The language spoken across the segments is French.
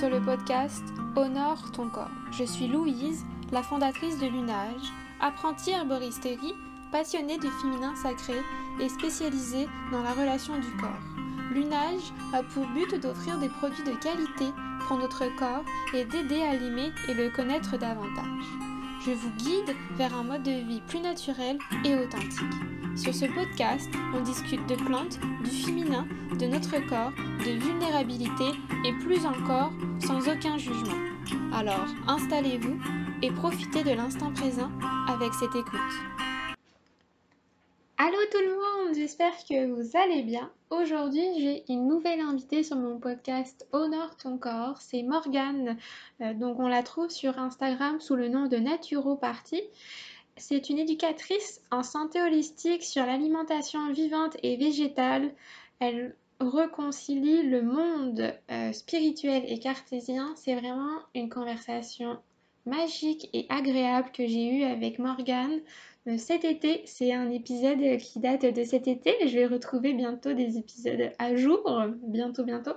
sur le podcast Honore ton corps. Je suis Louise, la fondatrice de Lunage, apprentie herboristerie, passionnée du féminin sacré et spécialisée dans la relation du corps. Lunage a pour but d'offrir des produits de qualité pour notre corps et d'aider à l'aimer et le connaître davantage. Je vous guide vers un mode de vie plus naturel et authentique. Sur ce podcast, on discute de plantes, du féminin, de notre corps, de vulnérabilité et plus encore sans aucun jugement. Alors, installez-vous et profitez de l'instant présent avec cette écoute. Allô tout le monde, j'espère que vous allez bien. Aujourd'hui, j'ai une nouvelle invitée sur mon podcast Honore ton corps, c'est Morgane. Euh, donc on la trouve sur Instagram sous le nom de Naturoparty. C'est une éducatrice en santé holistique sur l'alimentation vivante et végétale. Elle reconcilie le monde euh, spirituel et cartésien. C'est vraiment une conversation magique et agréable que j'ai eue avec Morgane euh, cet été. C'est un épisode qui date de cet été. Je vais retrouver bientôt des épisodes à jour, bientôt, bientôt.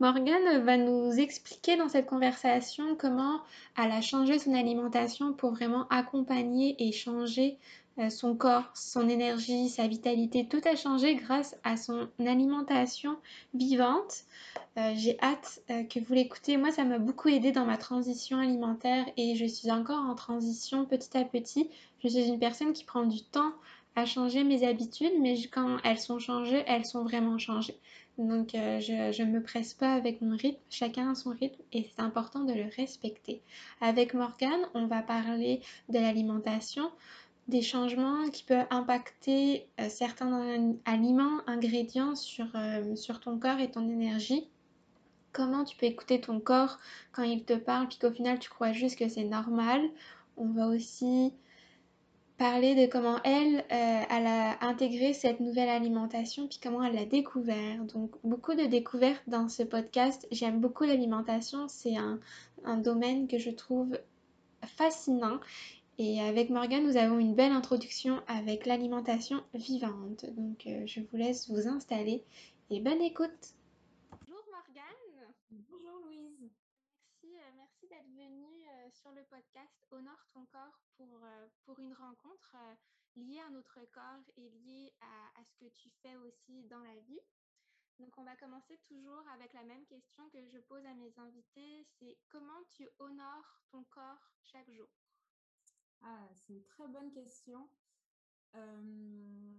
Morgane va nous expliquer dans cette conversation comment elle a changé son alimentation pour vraiment accompagner et changer euh, son corps, son énergie, sa vitalité. Tout a changé grâce à son alimentation vivante. Euh, j'ai hâte euh, que vous l'écoutez. Moi, ça m'a beaucoup aidé dans ma transition alimentaire et je suis encore en transition petit à petit. Je suis une personne qui prend du temps à changer mes habitudes, mais quand elles sont changées, elles sont vraiment changées. Donc euh, je ne me presse pas avec mon rythme, chacun a son rythme et c'est important de le respecter. Avec Morgane, on va parler de l'alimentation, des changements qui peuvent impacter euh, certains aliments, ingrédients sur, euh, sur ton corps et ton énergie. Comment tu peux écouter ton corps quand il te parle, puis qu'au final tu crois juste que c'est normal? On va aussi parler de comment elle, euh, elle a intégré cette nouvelle alimentation, puis comment elle l'a découvert. Donc beaucoup de découvertes dans ce podcast. J'aime beaucoup l'alimentation, c'est un, domaine que je trouve fascinant. Et avec Morgane, nous avons une belle introduction avec l'alimentation vivante. Donc euh, je vous laisse vous installer et bonne écoute. Bonjour Morgane. Bonjour Louise. Merci, euh, merci d'être venue sur le podcast Honore ton corps pour, euh, pour une rencontre euh, liée à notre corps et liée à, à, ce que tu fais aussi dans la vie. Donc, on va commencer toujours avec la même question que je pose à mes invités, c'est comment tu honores ton corps chaque jour? Ah, c'est une très bonne question. Euh,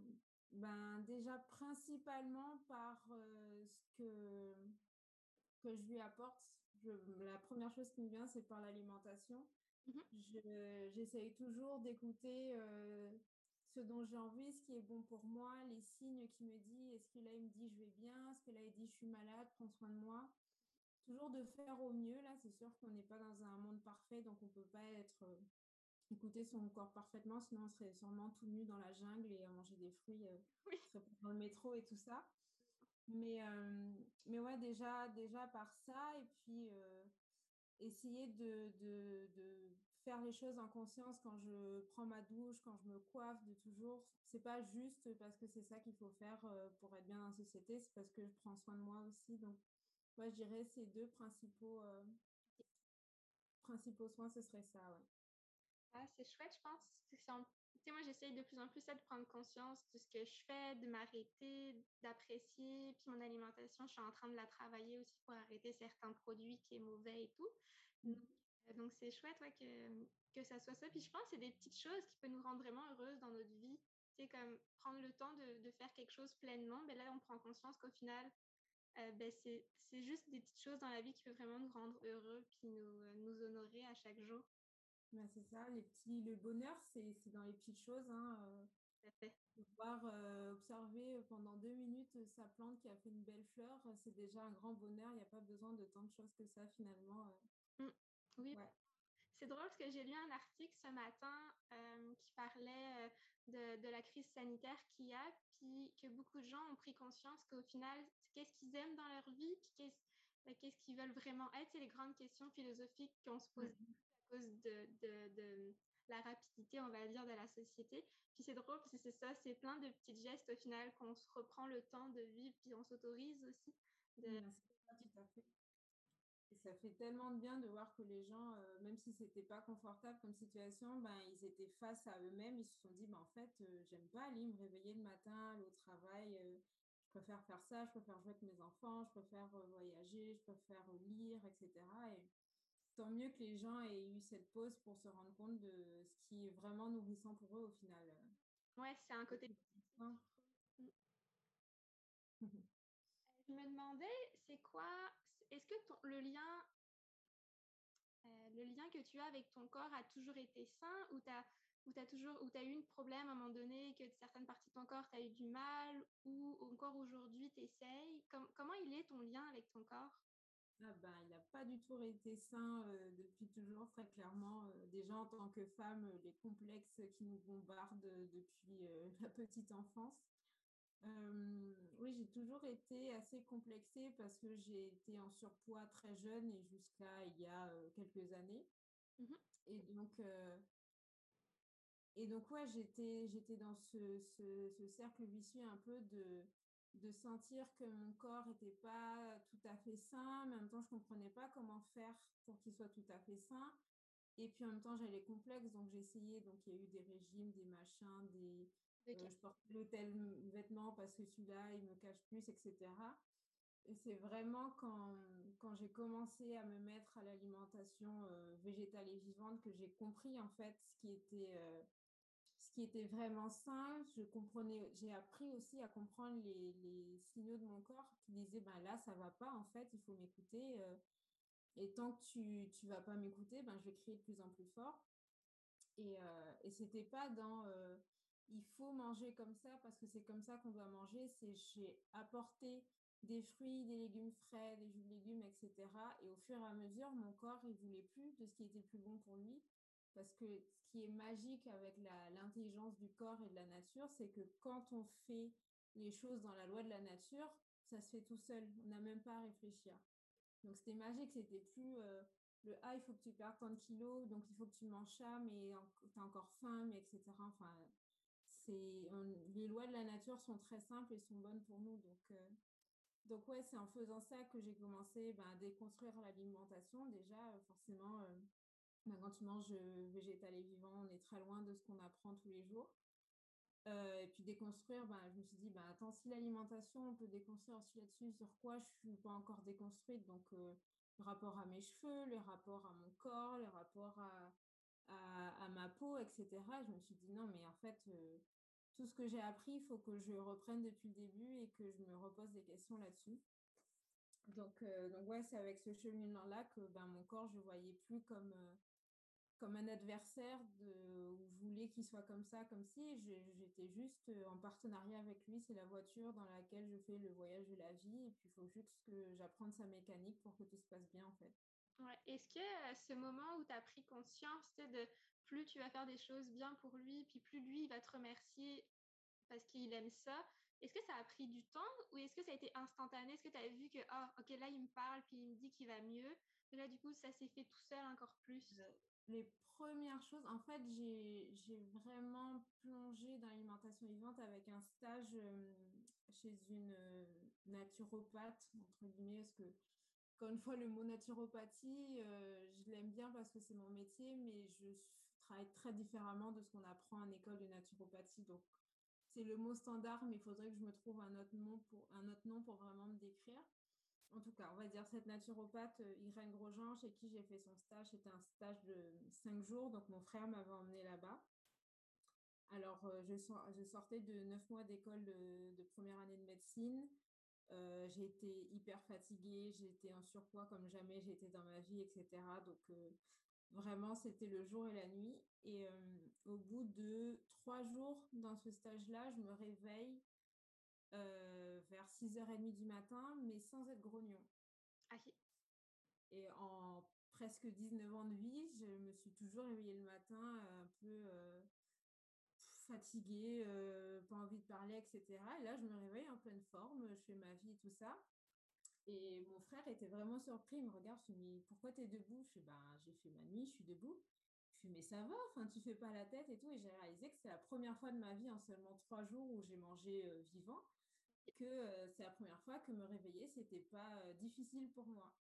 ben, déjà, principalement par ce que, que je lui apporte. Je, la première chose qui me vient, c'est par l'alimentation. Mmh j'essaye toujours d'écouter euh, ce dont j'ai envie, ce qui est bon pour moi, les signes qui me disent, est-ce que là il me dit je vais bien, est-ce que là il dit je suis malade, prends soin de moi. Toujours de faire au mieux, là c'est sûr qu'on n'est pas dans un monde parfait, donc on ne peut pas être euh, écouter son corps parfaitement, sinon on serait sûrement tout nu dans la jungle et à manger des fruits euh, dans le métro et tout ça. Mais, mais ouais, déjà, déjà par ça, et puis essayer de, de, de, faire les choses en conscience quand je prends ma douche, quand je me coiffe, de toujours. C'est pas juste parce que c'est ça qu'il faut faire euh, pour être bien dans la société, c'est parce que je prends soin de moi aussi. Donc, moi, je dirais ces deux principaux, euh, principaux soins, ce serait ça. Ouais. Ah, c'est chouette, je pense. Tu moi, j'essaye de plus en plus de prendre conscience de ce que je fais, de m'arrêter, d'apprécier. Puis mon alimentation, je suis en train de la travailler aussi pour arrêter certains produits qui sont mauvais et tout. Mmh. Euh, donc, c'est chouette ouais, que, que ça soit ça. Puis je pense que c'est des petites choses qui peuvent nous rendre vraiment heureuses dans notre vie. C'est comme prendre le temps de, de, faire quelque chose pleinement. Mais ben là, on prend conscience qu'au final, euh, ben c'est juste des petites choses dans la vie qui peuvent vraiment nous rendre heureux puis nous, euh, nous honorer à chaque jour. Ben c'est ça, les petits, le bonheur, c'est dans les petites choses. Hein, euh, pouvoir euh, observer pendant deux minutes sa plante qui a fait une belle fleur, c'est déjà un grand bonheur. Il n'y a pas besoin de tant de choses que ça finalement. Mmh. Oui. C'est drôle parce que j'ai lu un article ce matin qui parlait de, de, la crise sanitaire qu'il y a, puis que beaucoup de gens ont pris conscience qu'au final, qu'est-ce qu'ils aiment dans leur vie, puis qu'est-ce qu'ils veulent vraiment être, c'est les grandes questions philosophiques qu'on se pose mmh cause de, la rapidité, on va dire, de la société. Puis c'est drôle parce que c'est ça, c'est plein de petits gestes au final qu'on se reprend le temps de vivre, puis on s'autorise aussi de... ça fait tellement de bien de voir que les gens, euh, même si c'était pas confortable comme situation, ben, ils étaient face à eux-mêmes. Ils se sont dit, ben, en fait, euh, j'aime pas aller me réveiller le matin, aller au travail. euh, je préfère faire ça, je préfère jouer avec mes enfants, je préfère voyager, je préfère lire, etc. Et tant mieux que les gens aient eu cette pause pour se rendre compte de ce qui est vraiment nourrissant pour eux au final. Ouais, c'est un côté. Je me demandais, c'est quoi, est-ce que ton- le lien, euh, le lien que tu as avec ton corps a toujours été sain ou t'as, ou t'as toujours, ou t'as eu un problème à un moment donné que certaines parties de ton corps t'as eu du mal ou encore aujourd'hui t'essayes? Com- comment il est ton lien avec ton corps? Ah ben, il n'a pas du tout été sain euh, depuis toujours, très clairement. Euh, déjà en tant que femme, euh, les complexes qui nous bombardent depuis euh, la petite enfance. Oui, j'ai toujours été assez complexée parce que j'ai été en surpoids très jeune et jusqu'à il y a quelques années. Mhm. Et donc, et donc ouais, j'étais, j'étais dans ce, ce, ce cercle vicieux un peu de, de sentir que mon corps n'était pas tout à fait sain, mais en même temps, je ne comprenais pas comment faire pour qu'il soit tout à fait sain. Et puis en même temps, j'avais les complexes, donc essayé. Donc il y a eu des régimes, des machins, des, euh, je portais le tel vêtement parce que celui-là, il me cache plus, etc. Et c'est vraiment quand, quand j'ai commencé à me mettre à l'alimentation euh, végétale et vivante que j'ai compris en fait ce qui était, euh, qui était vraiment sain. Je comprenais, j'ai appris aussi à comprendre les, signaux de mon corps qui disaient ben là, ça va pas, en fait, il faut m'écouter. euh, et tant que tu ne vas pas m'écouter, ben, je vais crier de plus en plus fort. Et, euh, et c'était pas dans euh, il faut manger comme ça parce que c'est comme ça qu'on doit manger. C'est j'ai apporté des fruits, des légumes frais, des jus de légumes, etc. Et au fur et à mesure, mon corps, il voulait plus de ce qui était plus bon pour lui. Parce que ce qui est magique avec l'intelligence du corps et de la nature, c'est que quand on fait les choses dans la loi de la nature, ça se fait tout seul. On n'a même pas à réfléchir. Donc c'était magique, c'était plus euh, le ah, il faut que tu perdes tant de kilos, donc il faut que tu manges ça, mais tu as encore faim, mais etc. Enfin, les lois de la nature sont très simples et sont bonnes pour nous. Donc, euh, donc ouais, c'est en faisant ça que j'ai commencé ben, à déconstruire l'alimentation. Déjà, euh, forcément, ben, quand tu manges végétal et vivant, on est très loin de ce qu'on apprend tous les jours. Et puis déconstruire, ben, je me suis dit, ben, attends, si l'alimentation, on peut déconstruire aussi là-dessus, sur quoi je suis pas encore déconstruite. Donc, le rapport à mes cheveux, le rapport à mon corps, le rapport à, ma peau, etc. Je me suis dit, non, mais en fait, tout ce que j'ai appris, il faut que je reprenne depuis le début et que je me repose des questions là-dessus. Donc, donc ouais, c'est avec ce cheminement-là que ben, mon corps, je ne voyais plus comme, comme un adversaire de, où je voulais qu'il soit comme ça, comme si. J'étais juste euh, en partenariat avec lui. C'est la voiture dans laquelle je fais le voyage de la vie. Et puis, il faut juste que j'apprenne sa mécanique pour que tout se passe bien, en fait. Ouais. Est-ce que euh, ce moment où tu as pris conscience tu sais, de plus tu vas faire des choses bien pour lui, puis plus lui il va te remercier parce qu'il aime ça, est-ce que ça a pris du temps ou est-ce que ça a été instantané? Est-ce que tu as vu que, ah, ok, là il me parle, puis il me dit qu'il va mieux, et là du coup ça s'est fait tout seul encore plus? Les premières choses, en fait, j'ai vraiment plongé dans l'alimentation vivante avec un stage euh, chez une euh, naturopathe, entre guillemets, parce que, encore une fois, le mot naturopathie, euh, je l'aime bien parce que c'est mon métier, mais je travaille très différemment de ce qu'on apprend en école de naturopathie. Donc, c'est le mot standard, mais il faudrait que je me trouve un autre pour, un autre nom pour vraiment me décrire. En tout cas, on va dire cette naturopathe, euh, Irène Grosjean, chez qui j'ai fait son stage, c'était un stage de cinq jours, donc mon frère m'avait emmené là-bas. Alors, euh, je, sor- je sortais de neuf mois d'école de, première année de médecine. Euh, été hyper fatiguée, j'étais en surpoids comme jamais été dans ma vie, etc. Donc, vraiment, c'était le jour et la nuit. Et au bout de trois jours dans ce stage-là, je me réveille euh, vers 6h30 du matin, mais sans être grognon. Ah, ok. Et en presque 19 ans de vie, je me suis toujours réveillée le matin euh, un peu euh, fatiguée, euh, pas envie de parler, etc. Et là, je me réveille en pleine forme, je fais ma vie et tout ça. Et mon frère était vraiment surpris, il me regarde, je lui dis, pourquoi tu es debout? Je fais, ben, j'ai fait ma nuit, je suis debout. Je mais ça va, enfin, tu fais pas la tête et tout. Et j'ai réalisé que c'est la première fois de ma vie en seulement trois jours où j'ai mangé euh, vivant, que euh, c'est la première fois que me réveiller, c'était pas euh, difficile pour moi.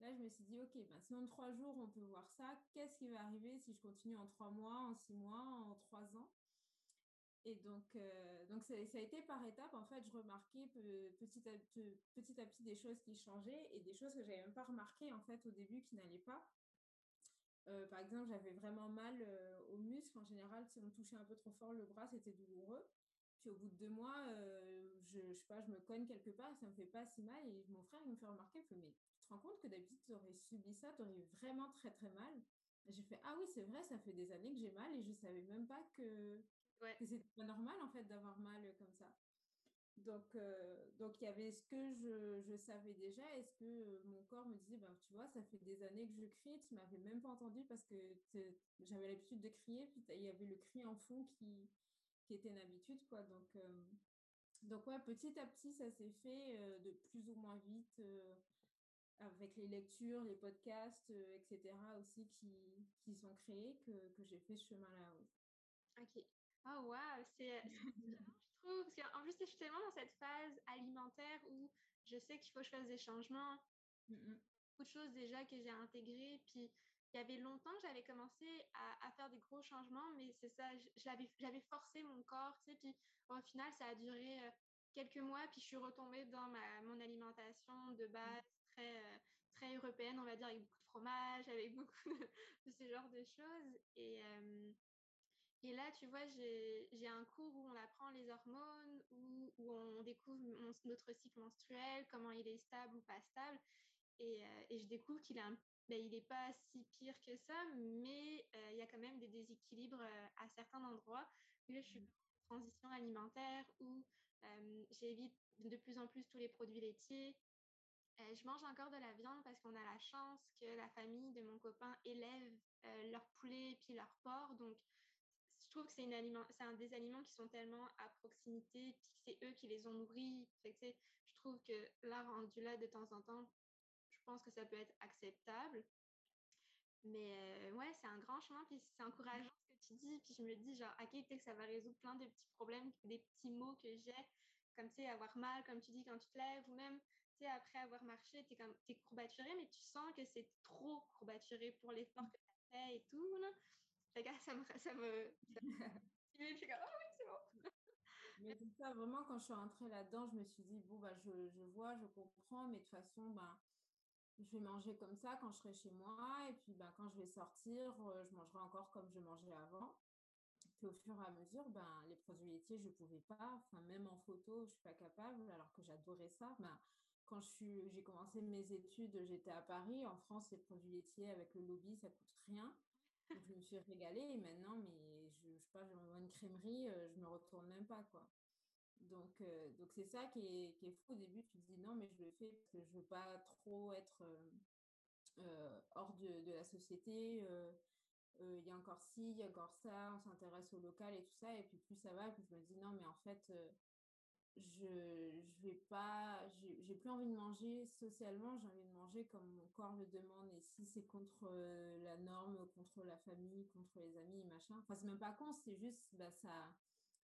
Là, je me suis dit, OK, ben, si en trois jours, on peut voir ça, qu'est-ce qui va arriver si je continue en trois mois, en six mois, en trois ans? Et donc, euh, donc ça, a été par étapes. En fait, je remarquais petit à, petit à petit des choses qui changeaient et des choses que je n'avais même pas remarquées en fait, au début qui n'allaient pas. Euh, par exemple, j'avais vraiment mal euh, aux muscles. En général, si on touchait un peu trop fort le bras, c'était douloureux. Puis au bout de deux mois, euh, je, je sais pas, je me cogne quelque part, ça me fait pas si mal. Et mon frère, il me fait remarquer, il mais tu te rends compte que d'habitude, tu aurais subi ça, tu aurais vraiment très très mal? J'ai fait, ah oui, c'est vrai, ça fait des années que j'ai mal et je savais même pas que, ouais. que c'était pas normal en fait d'avoir mal comme ça. Donc, euh, donc il y avait ce que je, je savais déjà et ce que mon corps me disait, ben, tu vois, ça fait des années que je crie, tu m'avais même pas entendu parce que j'avais l'habitude de crier, puis il y avait le cri en fond qui, qui était une habitude, quoi. Donc, euh, donc ouais, petit à petit, ça s'est fait euh, de plus ou moins vite avec les lectures, les podcasts, etc. aussi qui, qui sont créés que, que j'ai fait ce chemin-là. Ok. Oh, waouh, c'est parce qu'en plus, je suis tellement dans cette phase alimentaire où je sais qu'il faut que je fasse des changements. Beaucoup de choses déjà que j'ai intégrées. Puis, il y avait longtemps que j'avais commencé à, faire des gros changements, mais c'est ça, j'avais forcé mon corps, tu sais. Puis, au final, ça a duré euh, quelques mois, puis je suis retombée dans ma, mon alimentation de base très, euh, très européenne, on va dire, avec beaucoup de fromage, avec beaucoup de, ce genre de choses. Et, euh, et là, tu vois, j'ai un cours où on apprend les hormones, où, où on découvre notre cycle menstruel, comment il est stable ou pas stable. Et, euh, et je découvre qu'il n'est ben, pas si pire que ça, mais euh, il y a quand même des déséquilibres euh, à certains endroits. Et là, je suis en transition alimentaire où j'évite de plus en plus tous les produits laitiers. je mange encore de la viande parce qu'on a la chance que la famille de mon copain élève leur poulet et puis leur porc. Donc, je trouve que c'est un des aliments qui sont tellement à proximité, puis c'est eux qui les ont nourris. je trouve que là, rendu là de temps en temps, je pense que ça peut être acceptable. Mais euh, ouais, c'est un grand chemin, puis c'est encourageant ce que tu dis. Puis je me dis, genre, ok, peut-être que ça va résoudre plein de petits problèmes, des petits mots que j'ai, comme tu sais, avoir mal, comme tu dis, quand tu te lèves, ou même, tu sais, après avoir marché, tu es, es courbaturé, mais tu sens que c'est trop courbaturé pour l'effort que tu as fait et tout. Là ça me. Ça me je suis comme, oh oui, c'est bon. Mais c'est ça, vraiment, quand je suis rentrée là-dedans, je me suis dit, bon, bah, je, je vois, je comprends, mais de toute façon, bah, je vais manger comme ça quand je serai chez moi. Et puis, bah, quand je vais sortir, euh, je mangerai encore comme je mangeais avant. Puis au fur et à mesure, ben, les produits laitiers, je ne pouvais pas. Enfin, même en photo, je ne suis pas capable, alors que j'adorais ça. Ben, quand j'ai commencé mes études, j'étais à Paris. En France, les produits laitiers avec le lobby, ça coûte rien je me suis régalée et maintenant, mais je, je pas, je vois une crèmerie, euh, je me retourne même pas, quoi. Donc, euh, donc c'est ça qui est, fou. Au début, tu te dis non, mais je le fais parce que je veux pas trop être euh, hors de, la société. Il y a encore ci, il y a encore ça, on s'intéresse au local et tout ça. Et puis plus ça va, plus je me dis non, mais en fait, je je vais pas j'ai plus envie de manger socialement j'ai envie de manger comme mon corps le demande et si c'est contre euh, la norme contre la famille contre les amis machin. Enfin c'est même pas con c'est juste bah ça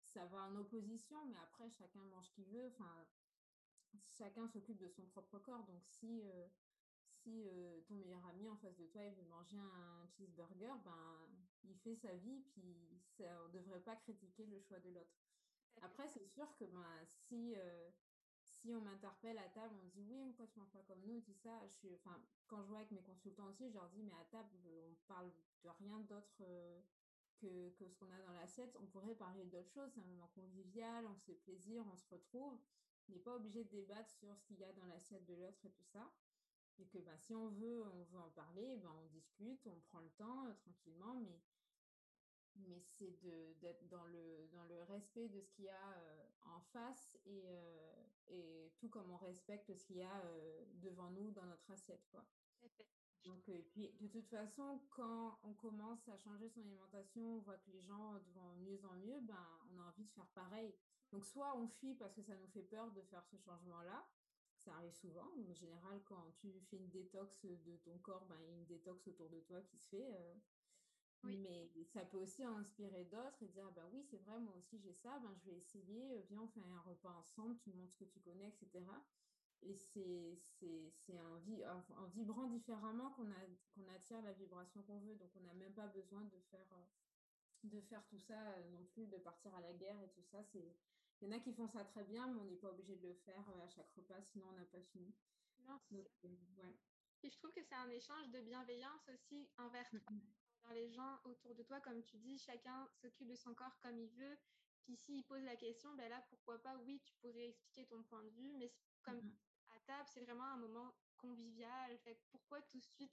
ça va en opposition mais après chacun mange ce qu'il veut. Enfin chacun s'occupe de son propre corps. Donc si euh, si euh, ton meilleur ami en face de toi il veut manger un cheeseburger ben il fait sa vie puis on devrait pas critiquer le choix de l'autre après, c'est sûr que ben, si, euh, si on m'interpelle à table, on me dit oui, pourquoi tu ne manges pas comme nous, tout ça. Je suis, quand je vois avec mes consultants aussi, je leur dis mais à table, on parle de rien d'autre euh, que, que, ce qu'on a dans l'assiette. On pourrait parler d'autres choses. C'est un moment convivial, on se fait plaisir, on se retrouve. On n'est pas obligé de débattre sur ce qu'il y a dans l'assiette de l'autre et tout ça. Et que ben, si on veut, on veut en parler, ben, on discute, on prend le temps euh, tranquillement, mais mais c'est d'être dans le, dans le respect de ce qu'il y a euh, en face et, euh, et tout comme on respecte ce qu'il y a euh, devant nous dans notre assiette. Quoi. Donc, et puis, de toute façon, quand on commence à changer son alimentation, on voit que les gens vont mieux en mieux, ben, on a envie de faire pareil. Donc, soit on fuit parce que ça nous fait peur de faire ce changement-là, ça arrive souvent. En général, quand tu fais une détox de ton corps, ben, il y a une détox autour de toi qui se fait. Mais ça peut aussi inspirer d'autres et dire, ben oui, c'est vrai, moi aussi j'ai ça, ben je vais essayer, euh, viens, on fait un repas ensemble, tu me montres ce que tu connais, etc. et c'est en, en, vibrant différemment qu'on qu'on attire la vibration qu'on veut. Donc, on n'a même pas besoin de faire, de faire tout ça non plus, de partir à la guerre et tout ça. Il y en a qui font ça très bien, mais on n'est pas obligé de le faire à chaque repas, sinon on n'a pas fini. Non, ouais. Et je trouve que c'est un échange de bienveillance aussi envers, les gens autour de toi. Comme tu dis, chacun s'occupe de son corps comme il veut. Puis s'il pose la question, ben là, pourquoi pas, oui, tu pourrais expliquer ton point de vue, mais comme à table, c'est vraiment un moment convivial. Fait pourquoi tout de suite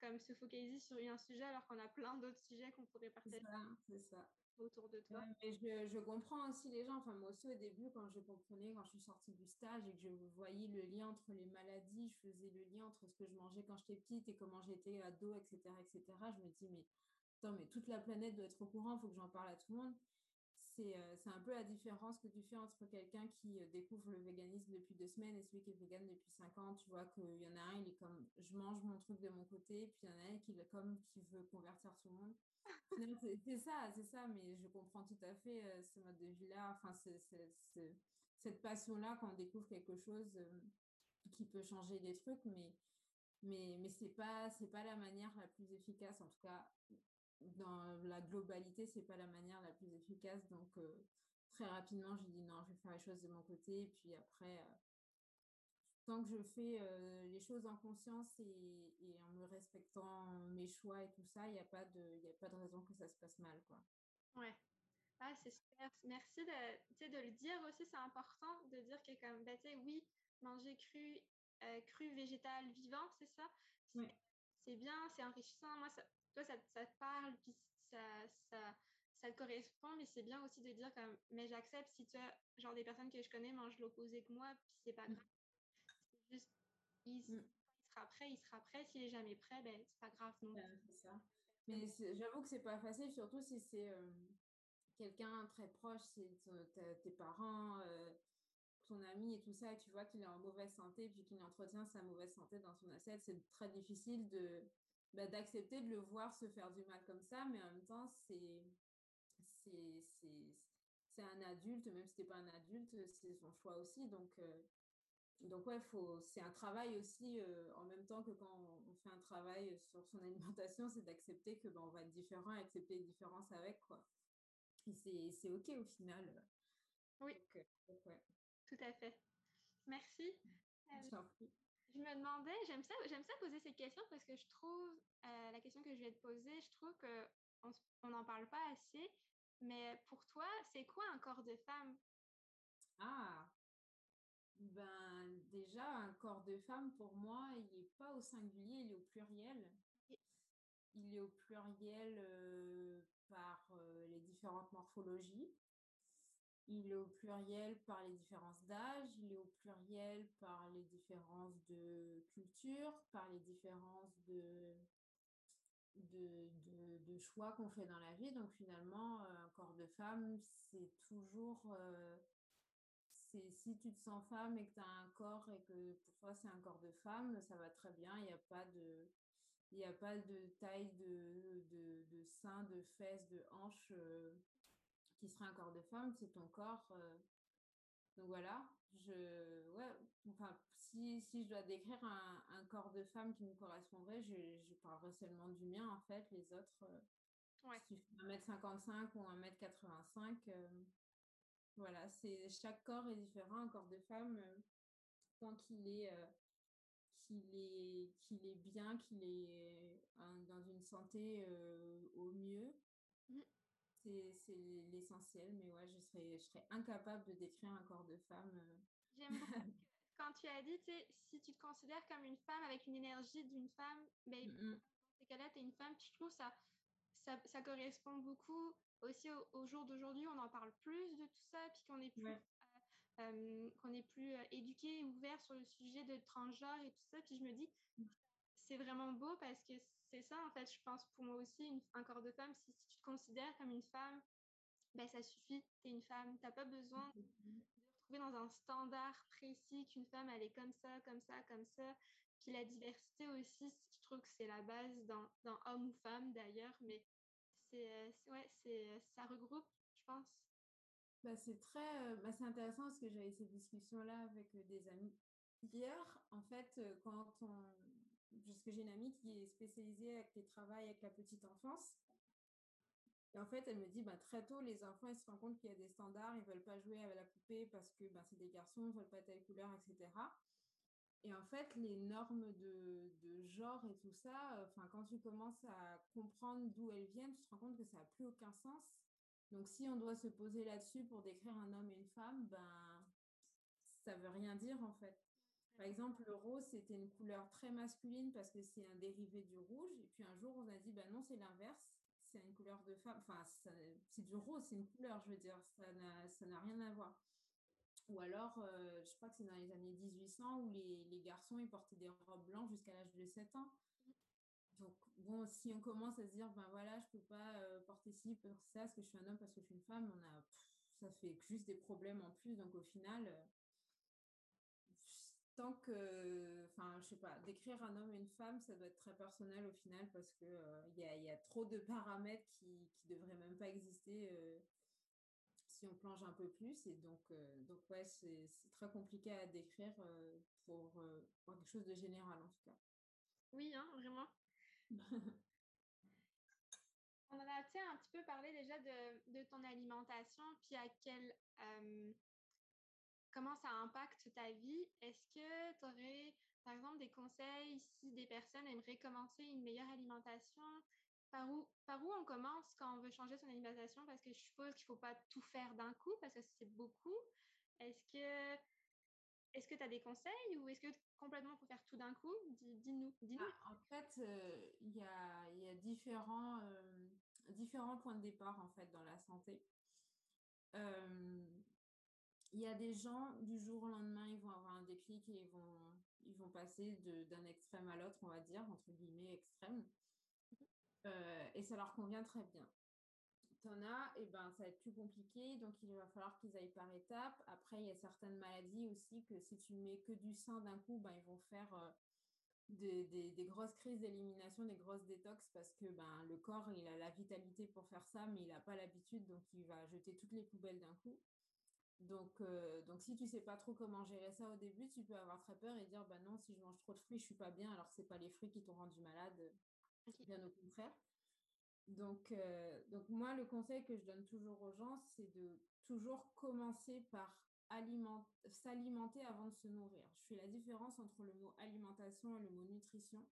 comme se focaliser sur un sujet alors qu'on a plein d'autres sujets qu'on pourrait partager? c'est ça, autour de toi. je, comprends aussi les gens. Enfin, moi aussi, au début, quand je comprenais, quand je suis sortie du stage et que je voyais le lien entre les maladies, je faisais le lien entre ce que je mangeais quand j'étais petite et comment j'étais ado, etc., etc., je me dis, mais attends, mais toute la planète doit être au courant, il faut que j'en parle à tout le monde. Euh, c'est un peu la différence que tu fais entre quelqu'un qui euh, découvre le véganisme depuis deux semaines et celui qui est vegan depuis cinq ans. Tu vois qu'il y en a un, il est comme je mange mon truc de mon côté, puis il y en a un qui comme qui veut convertir tout le monde. C'est ça, c'est ça, mais je comprends tout à fait euh, ce mode de vie-là, enfin, cette passion-là quand on découvre quelque chose qui peut changer des trucs, mais mais mais c'est pas c'est pas la manière la plus efficace en tout cas dans la globalité, c'est pas la manière la plus efficace. Donc, euh, très rapidement, j'ai dit non, je vais faire les choses de mon côté. Et puis après, euh, tant que je fais euh, les choses en conscience et, et, en me respectant mes choix et tout ça, il n'y a, pas de, a pas de raison que ça se passe mal. Quoi. Ouais. Ah, c'est super. Merci de, de le dire aussi. C'est important de dire que, comme, ben, oui, manger cru, cru, végétal, vivant, c'est ça? C'est bien, c'est enrichissant. Moi, ça, toi, ça, ça te parle, puis ça, ça, ça te correspond, mais c'est bien aussi de dire comme, mais j'accepte si tu as, genre, des personnes que je connais mangent l'opposé que moi, puis c'est pas mm. grave. C'est juste, il, mm. il, sera prêt, il sera prêt. S'il est jamais prêt, ben, c'est pas grave non ça. Mais j'avoue que c'est pas facile, surtout si c'est euh, quelqu'un très proche, c'est tes parents, euh, ton ami et tout ça, et tu vois qu'il est en mauvaise santé, puis qu'il entretient sa mauvaise santé dans son assiette, c'est très difficile de bah, d'accepter de le voir se faire du mal comme ça, mais en même temps, c'est c'est un adulte, même si c'était pas un adulte, c'est son choix aussi. Donc, euh, donc ouais, c'est un travail aussi, euh, en même temps que quand on, fait un travail sur son alimentation, c'est d'accepter que ben, on va être différent, accepter les différences avec, quoi. Et c'est OK au final. Oui. Euh, Tout à fait. Merci. Je me demandais, j'aime ça, j'aime ça poser ces questions parce que je trouve, euh, la question que je vais te poser, je trouve qu'on n'en parle pas assez. Mais pour toi, c'est quoi un corps de femme? Ah, ben déjà, un corps de femme, pour moi, il n'est pas au singulier, il est au pluriel. Il est au pluriel euh, par euh, les différentes morphologies. Il est au pluriel par les différences d'âge, il est au pluriel par les différences de culture, par les différences de, de, choix qu'on fait dans la vie. Donc finalement, euh, un corps de femme, c'est toujours... Euh, c'est si tu te sens femme et que tu as un corps et que pour toi c'est un corps de femme, ça va très bien. Il n'y a pas de... Il n'y a pas de taille de, de, de sein, de fesses, de hanches. Euh, qui serait un corps de femme, c'est ton corps. Euh. Donc voilà, je, ouais, enfin, si, si je dois décrire un, un, corps de femme qui me correspondrait, je, je parlerai seulement du mien en fait. Les autres, euh, ouais. si tu fais 1m55 ou 1m85, euh, voilà, c'est chaque corps est différent. Un corps de femme, tant qu'il est, qu'il est, qu'il est bien, qu'il est dans une santé au mieux. Mmh c'est l'essentiel, mais ouais, je serais, je serais incapable de décrire un corps de femme. Euh. J'aime beaucoup quand tu as dit, si tu te considères comme une femme avec une énergie d'une femme, ben, dans ces cas-là, tu es une femme. je trouve ça, ça, ça correspond beaucoup aussi au, jour d'aujourd'hui. On en parle plus de tout ça, puis qu'on est plus, euh, euh, qu'on est plus éduqué, ouvert sur le sujet de transgenre et tout ça. Puis je me dis, mm. c'est vraiment beau parce que c'est ça, en fait, je pense pour moi aussi, un corps de femme, si, tu te considères comme une femme, ben, ça suffit, tu es une femme. Tu n'as pas besoin de retrouver dans un standard précis qu'une femme, elle est comme ça, comme ça, comme ça. Puis la diversité aussi, je trouve que c'est la base dans, dans homme ou femme d'ailleurs, mais c'est, ouais, c'est, ça regroupe, je pense. Bah, c'est très bah, c'est intéressant parce que j'avais ces discussions-là avec des amis hier, en fait, quand on... Parce que j'ai une amie qui est spécialisée avec les travails avec la petite enfance. Et en fait, elle me dit, bah, très tôt, les enfants, ils se rendent compte qu'il y a des standards, ils ne veulent pas jouer avec la poupée parce que bah, c'est des garçons, ils ne veulent pas telle couleur, etc. Et en fait, les normes de, de genre et tout ça, enfin, quand tu commences à comprendre d'où elles viennent, tu te rends compte que ça n'a plus aucun sens. Donc, si on doit se poser là-dessus pour décrire un homme et une femme, ben, ça veut rien dire en fait. Par exemple, le rose, c'était une couleur très masculine parce que c'est un dérivé du rouge. Et puis un jour, on a dit, ben non, c'est l'inverse c'est une couleur de femme. Enfin, c'est du rose, c'est une couleur, je veux dire. Ça n'a rien à voir. Ou alors, euh, je crois que c'est dans les années 1800 où les, les garçons ils portaient des robes blanches jusqu'à l'âge de 7 ans. Donc, bon, si on commence à se dire, ben voilà, je peux pas euh, porter ci, porter ça, parce que je suis un homme, parce que je suis une femme, on a, ça fait juste des problèmes en plus. Donc, au final, euh, tant que, enfin, je sais pas, décrire un homme et une femme, ça doit être très personnel au final parce que il y, a, trop de paramètres qui, qui devraient même pas exister si on plonge un peu plus. Et donc, euh, donc ouais, c'est très compliqué à décrire pour, pour, quelque chose de général en tout cas. Oui, hein, vraiment. On en a un petit peu parlé déjà de, de ton alimentation, puis à quel comment ça impacte ta vie. Est-ce que tu aurais, par exemple, des conseils si des personnes aimeraient commencer une meilleure alimentation? Par où, par où on commence quand on veut changer son alimentation? Parce que je suppose qu'il ne faut pas tout faire d'un coup parce que c'est beaucoup. Est-ce que est-ce que tu as des conseils ou est-ce que complètement pour faire tout d'un coup? Dis-nous. Dis ah, en fait, euh, il y, a, y, a, différents, euh, différents points de départ en fait dans la santé. Euh, il y a des gens, du jour au lendemain, ils vont avoir un déclic et ils vont, ils vont passer d'un extrême à l'autre, on va dire, entre guillemets, extrême. Euh, et ça leur convient très bien. T'en as, et ben, ça va être plus compliqué, donc il va falloir qu'ils aillent par étapes. Après, il y a certaines maladies aussi que si tu mets que du sein d'un coup, ben, ils vont faire euh, des, grosses crises d'élimination, des grosses détox parce que ben, le corps, il a la vitalité pour faire ça, mais il n'a pas l'habitude, donc il va jeter toutes les poubelles d'un coup. Donc, euh, donc, si tu sais pas trop comment gérer ça au début, tu peux avoir très peur et dire bah non, si je mange trop de fruits, je suis pas bien. Alors, c'est pas les fruits qui t'ont rendu malade, bien au contraire. Donc, euh, donc, moi, le conseil que je donne toujours aux gens, c'est de toujours commencer par s'alimenter avant de se nourrir. Je fais la différence entre le mot alimentation et le mot nutrition.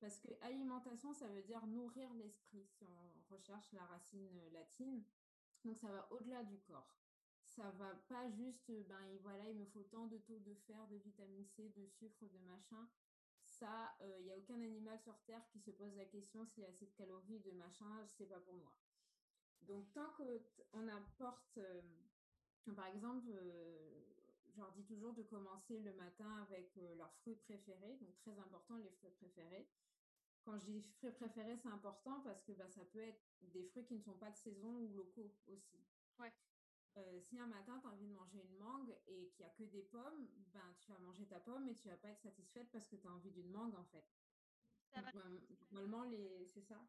Parce que alimentation, ça veut dire nourrir l'esprit, si on recherche la racine latine. Donc, ça va au-delà du corps ça va pas juste, ben voilà, il me faut tant de taux de fer, de vitamine C, de sucre, de machin. Ça, il euh, n'y a aucun animal sur Terre qui se pose la question s'il y a assez de calories, de machin, c'est pas pour moi. Donc, tant qu'on apporte, euh, par exemple, euh, je leur dis toujours de commencer le matin avec leurs fruits préférés, donc très important, les fruits préférés. Quand je dis fruits préférés, c'est important parce que bah, ça peut être des fruits qui ne sont pas de saison ou locaux aussi. Ouais. Euh, si un matin, tu as envie de manger une mangue et qu'il n'y a que des pommes, ben, tu vas manger ta pomme et tu vas pas être satisfaite parce que tu as envie d'une mangue, en fait. normalement, les... c'est ça.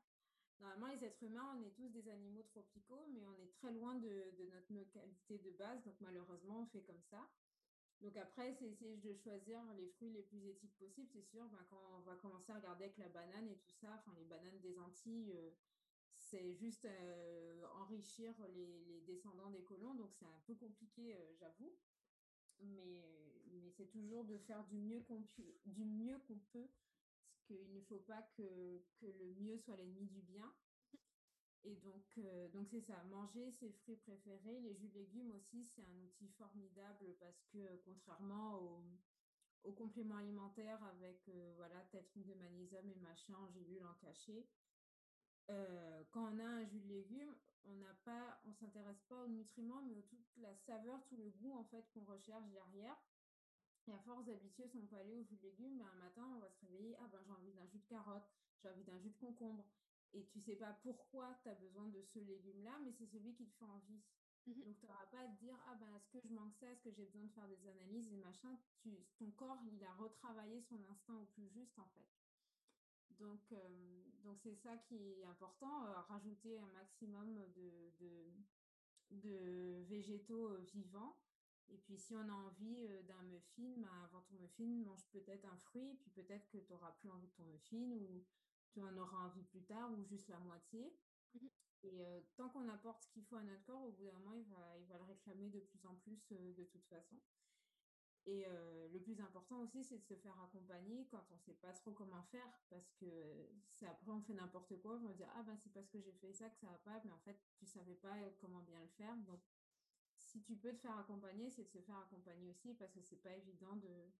Normalement, les êtres humains, on est tous des animaux tropicaux, mais on est très loin de, de notre localité de base. Donc, malheureusement, on fait comme ça. Donc, après, c'est essayer de choisir les fruits les plus éthiques possibles. C'est sûr, ben, quand on va commencer à regarder avec la banane et tout ça, enfin, les bananes des Antilles, euh, c'est juste euh, enrichir les, descendants des colons, donc c'est un peu compliqué, euh, j'avoue. Mais, c'est toujours de faire du mieux qu'on peut, parce qu'il ne faut pas que, le mieux soit l'ennemi du bien. Et donc, euh, donc c'est ça, manger ses fruits préférés. Les jus de légumes aussi, c'est un outil formidable parce que contrairement aux, compléments alimentaires avec voilà, peut-être de magnésium et machin en gélule en cachet, euh, quand on a un jus de légumes, on n'a pas, on s'intéresse pas aux nutriments, mais à toute la saveur, tout le goût en fait qu'on recherche derrière. Et à force d'habituer son palais au jus de légumes, ben, un matin, on va se réveiller, ah ben j'ai envie d'un jus de carotte, j'ai envie d'un jus de concombre. Et tu sais pas pourquoi tu as besoin de ce légume-là, mais c'est celui qui te fait envie. Mmh Donc, tu n'auras pas à te dire, ah ben, est-ce que je manque ça, est-ce que j'ai besoin de faire des analyses et machin. Tu, ton corps, il a retravaillé son instinct au plus juste, en fait. Donc, euh, donc c'est ça qui est important, euh, rajouter un maximum de, de, de végétaux euh, vivants. Et puis, si on a envie d'un muffin, bah, avant ton muffin, mange peut-être un fruit, puis peut-être que tu n'auras plus envie de ton muffin, ou tu en auras envie plus tard, ou juste la moitié. Mmh et tant qu'on apporte ce qu'il faut à notre corps, au bout d'un moment, il va, il va le réclamer de plus en plus de toute façon. Et le plus important aussi, c'est de se faire accompagner quand on ne sait pas trop comment faire, parce que c'est après on fait n'importe quoi, on va dire ah ben c'est parce que j'ai fait ça que ça va pas, mais en fait tu savais pas comment bien le faire. Donc si tu peux te faire accompagner, c'est de se faire accompagner aussi, parce que c'est pas évident de,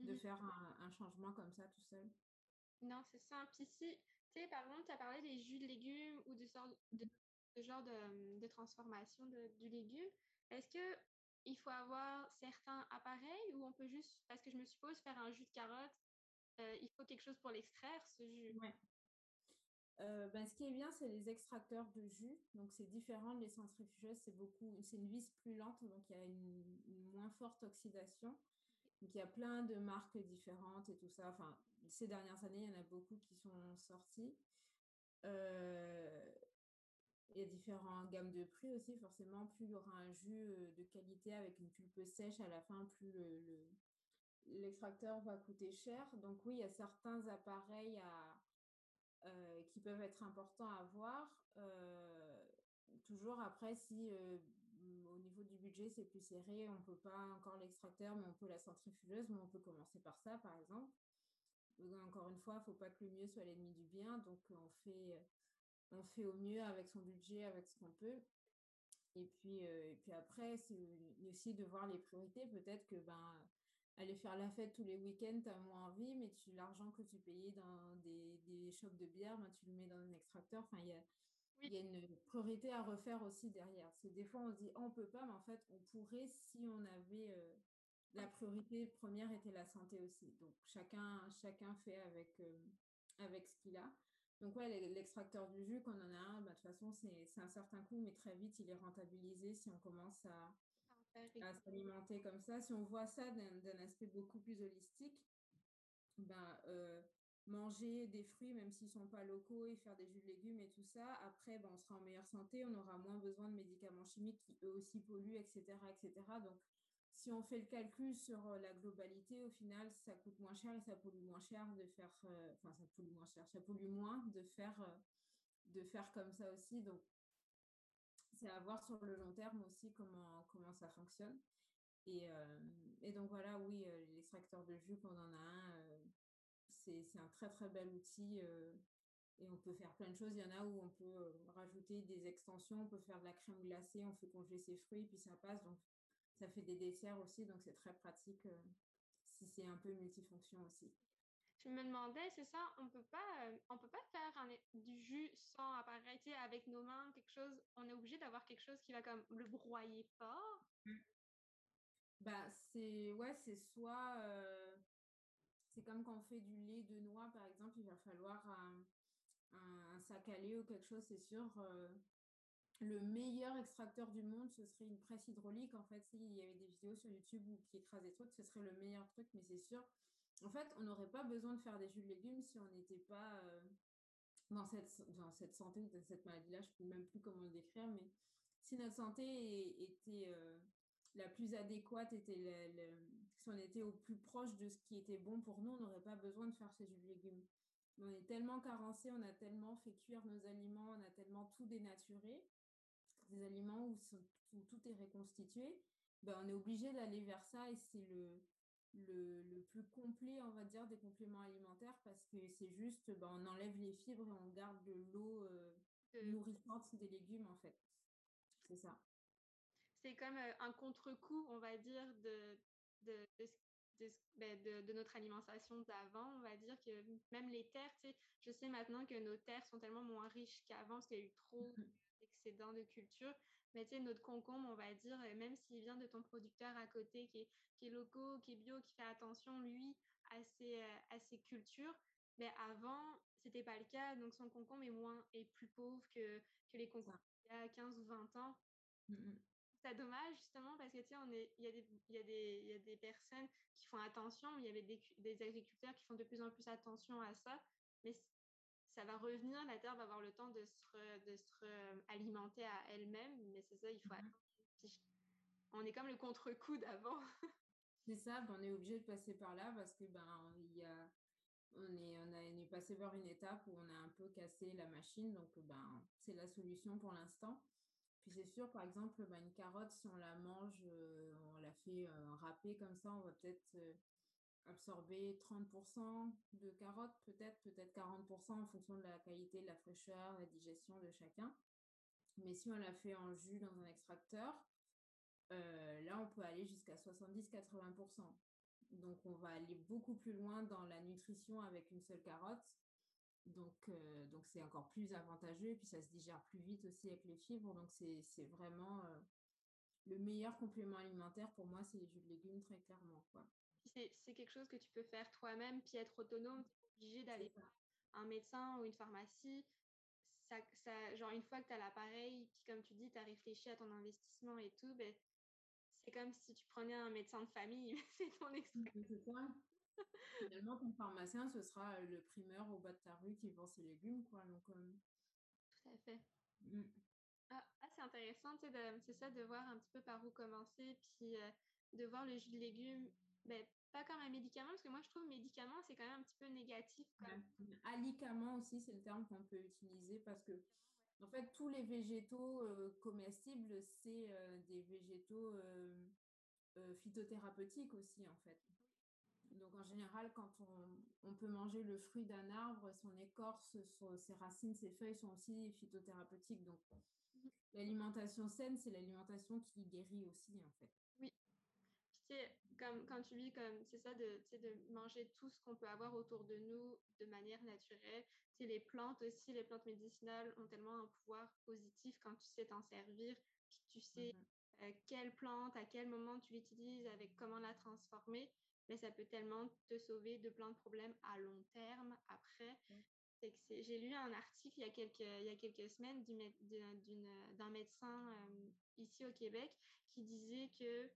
de mmh faire un, changement comme ça tout seul. Non, c'est simple. Ici, tu sais, par exemple, tu as parlé des jus de légumes ou de, de, genre de, de transformation de, du légume. Est-ce que il faut avoir certains appareils ou on peut juste, parce que je me suppose, faire un jus de carotte, euh, il faut quelque chose pour l'extraire, ce jus? Euh, ben, ce qui est bien, c'est les extracteurs de jus. Donc, c'est différent des centrifugeuses. C'est beaucoup, c'est une vis plus lente, donc il y a une, moins forte oxydation. Donc, il y a plein de marques différentes et tout ça. Enfin, ces dernières années, il y en a beaucoup qui sont sortis. Euh, il y a différentes gammes de prix aussi, forcément. Plus il y aura un jus euh, de qualité avec une pulpe sèche à la fin, plus l'extracteur va coûter cher. Donc oui, il y a certains appareils euh, qui peuvent être importants à avoir. Euh, toujours après, si au niveau du budget c'est plus serré, on ne peut pas encore l'extracteur, mais on peut la centrifugeuse, mais on peut commencer par ça, par exemple. encore une fois, il ne faut pas que le mieux soit l'ennemi du bien, donc on fait on fait au mieux avec son budget, avec ce qu'on peut. Et puis, euh, et puis après, c'est aussi de voir les priorités. Peut-être que ben, aller faire la fête tous les week-ends, tu as moins envie, mais tu l'argent que tu payais dans des, des shops de bière, ben, tu le mets dans un extracteur. Enfin, il y a, y a une priorité à refaire aussi derrière. C'est des fois, on se dit, oh, on peut pas, mais en fait, on pourrait si on avait... Euh, la priorité première était la santé aussi. Donc, chacun, chacun fait avec, euh, avec ce qu'il a. Donc ouais, l'extracteur du jus, quand on en a un, bah, de toute façon, c'est un certain coût, mais très vite, il est rentabilisé si on commence à, s'alimenter comme ça. Si on voit ça d'un aspect beaucoup plus holistique, ben, euh, manger des fruits, même s'ils ne sont pas locaux, et faire des jus de légumes et tout ça, après, ben, on sera en meilleure santé, on aura moins besoin de médicaments chimiques qui eux aussi polluent, etc. etc. Donc, si on fait le calcul sur euh, la globalité, au final, ça coûte moins cher et ça pollue moins cher de faire, euh, enfin, ça pollue moins cher, ça pollue moins de faire, euh, de faire comme ça aussi. Donc, c'est à voir sur le long terme aussi comment, comment ça fonctionne. Et, et donc, voilà, oui, l'extracteur de jus, quand on en a un, c'est un très, très bel outil. et on peut faire plein de choses. Il y en a où on peut rajouter des extensions, on peut faire de la crème glacée, on fait congeler ses fruits, puis ça passe. Donc, ça fait des desserts aussi, donc c'est très pratique euh, si c'est un peu multifonction aussi. Je me demandais, c'est ça, on peut pas, euh, on peut pas faire un, du jus sans appareil, avec nos mains, quelque chose. On est obligé d'avoir quelque chose qui va comme le broyer fort? Mmh. Bah c'est ouais, c'est soit euh, c'est comme quand on fait du lait de noix par exemple, il va falloir un, un, sac à lait ou quelque chose, c'est sûr le meilleur extracteur du monde, ce serait une presse hydraulique. En fait, s'il y avait des vidéos sur YouTube où qui écrasent des trucs, ce serait le meilleur truc, mais c'est sûr. En fait, on n'aurait pas besoin de faire des jus de légumes si on n'était pas euh, dans, cette, dans cette santé, dans cette maladie-là. Je ne sais même plus comment le décrire, mais si notre santé était euh, la plus adéquate, était si on était au plus proche de ce qui était bon pour nous, on n'aurait pas besoin de faire ces jus de légumes. On est tellement carencé, on a tellement fait cuire nos aliments, on a tellement tout dénaturé des aliments où, tout est reconstitué, ben, on est obligé d'aller vers ça et c'est le, le, plus complet, on va dire, des compléments alimentaires parce que c'est juste, ben, on enlève les fibres et on garde de l'eau euh, nourrissante des légumes, en fait. C'est ça. C'est comme euh, un contre-coup, on va dire, de, de, ben, de, de, notre alimentation d'avant, on va dire que même les terres, je sais maintenant que nos terres sont tellement moins riches qu'avant parce qu'il y a eu trop mmh excédent de culture. Mais tu sais, notre concombre, on va dire, euh, même s'il vient de ton producteur à côté qui est, qui est local, qui est bio, qui fait attention, lui, à ses, euh, à ses cultures, mais avant, c'était pas le cas. Donc, son concombre est, moins, est plus pauvre que, que les concombres il y a 15 ou 20 ans. Mmh c'est dommage, justement, parce que, tu sais, il y, a des, y, a des, y a des personnes qui font attention, il y avait des, des agriculteurs qui font de plus en plus attention à ça. Mais ça va revenir, la terre va avoir le temps de se, de se alimenter à elle-même, mais c'est ça, il faut attendre. on est comme le contre-coup d'avant. C'est ça, ben, on est obligé de passer par là parce que ben il y a on est, on, a, on est passé vers une étape où on a un peu cassé la machine, donc ben, c'est la solution pour l'instant. Puis c'est sûr, par exemple, ben, une carotte, si on la mange, euh, on la fait euh, râper comme ça, on va peut-être euh, absorber 30% de carottes, peut-être, peut-être 40% en fonction de la qualité, de la fraîcheur, la digestion de chacun. Mais si on la fait en jus dans un extracteur, là, on peut aller jusqu'à 70-80%. Donc, on va aller beaucoup plus loin dans la nutrition avec une seule carotte. Donc, euh, donc c'est encore plus avantageux. Et puis, ça se digère plus vite aussi avec les fibres. Donc, c'est vraiment euh, le meilleur complément alimentaire pour moi, c'est les jus de légumes, très clairement. C'est quelque chose que tu peux faire toi-même, puis être autonome. Tu n'es obligé d'aller un médecin ou une pharmacie. Ça, ça, genre, une fois que tu as l'appareil, puis comme tu dis, tu as réfléchi à ton investissement et tout, ben, c'est comme si tu prenais un médecin de famille, c'est ton. C'est ça. Finalement, ton pharmacien, ce sera le primeur au bas de ta rue qui vend ses légumes, quoi. Donc, euh, Tout à fait. Mm. Ah, ah, c'est intéressant, c'est ça, de voir un petit peu par où commencer, puis euh, de voir le jus de légumes, ben, pas comme un médicament, parce que moi, je trouve médicament, c'est quand même un petit peu négatif. Alicament aussi, c'est le terme qu'on peut utiliser, parce que en fait, tous les végétaux euh, comestibles, c'est euh, des végétaux euh, phytothérapeutiques aussi, en fait. Donc, en général, quand on, peut manger le fruit d'un arbre, son écorce, ses racines, ses feuilles sont aussi phytothérapeutiques. Donc, mhm. l'alimentation saine, c'est l'alimentation qui guérit aussi, en fait. Oui. Comme quand tu vis comme, c'est ça, de, de manger tout ce qu'on peut avoir autour de nous de manière naturelle, les plantes aussi, les plantes médicinales ont tellement un pouvoir positif quand tu sais t'en servir, puis tu sais mmh euh, quelle plante, à quel moment tu l'utilises, avec comment la transformer. Mais ça peut tellement te sauver de plein de problèmes à long terme après. J'ai lu un article il y a quelques, il y a quelques semaines d'un médecin euh, ici au Québec qui disait que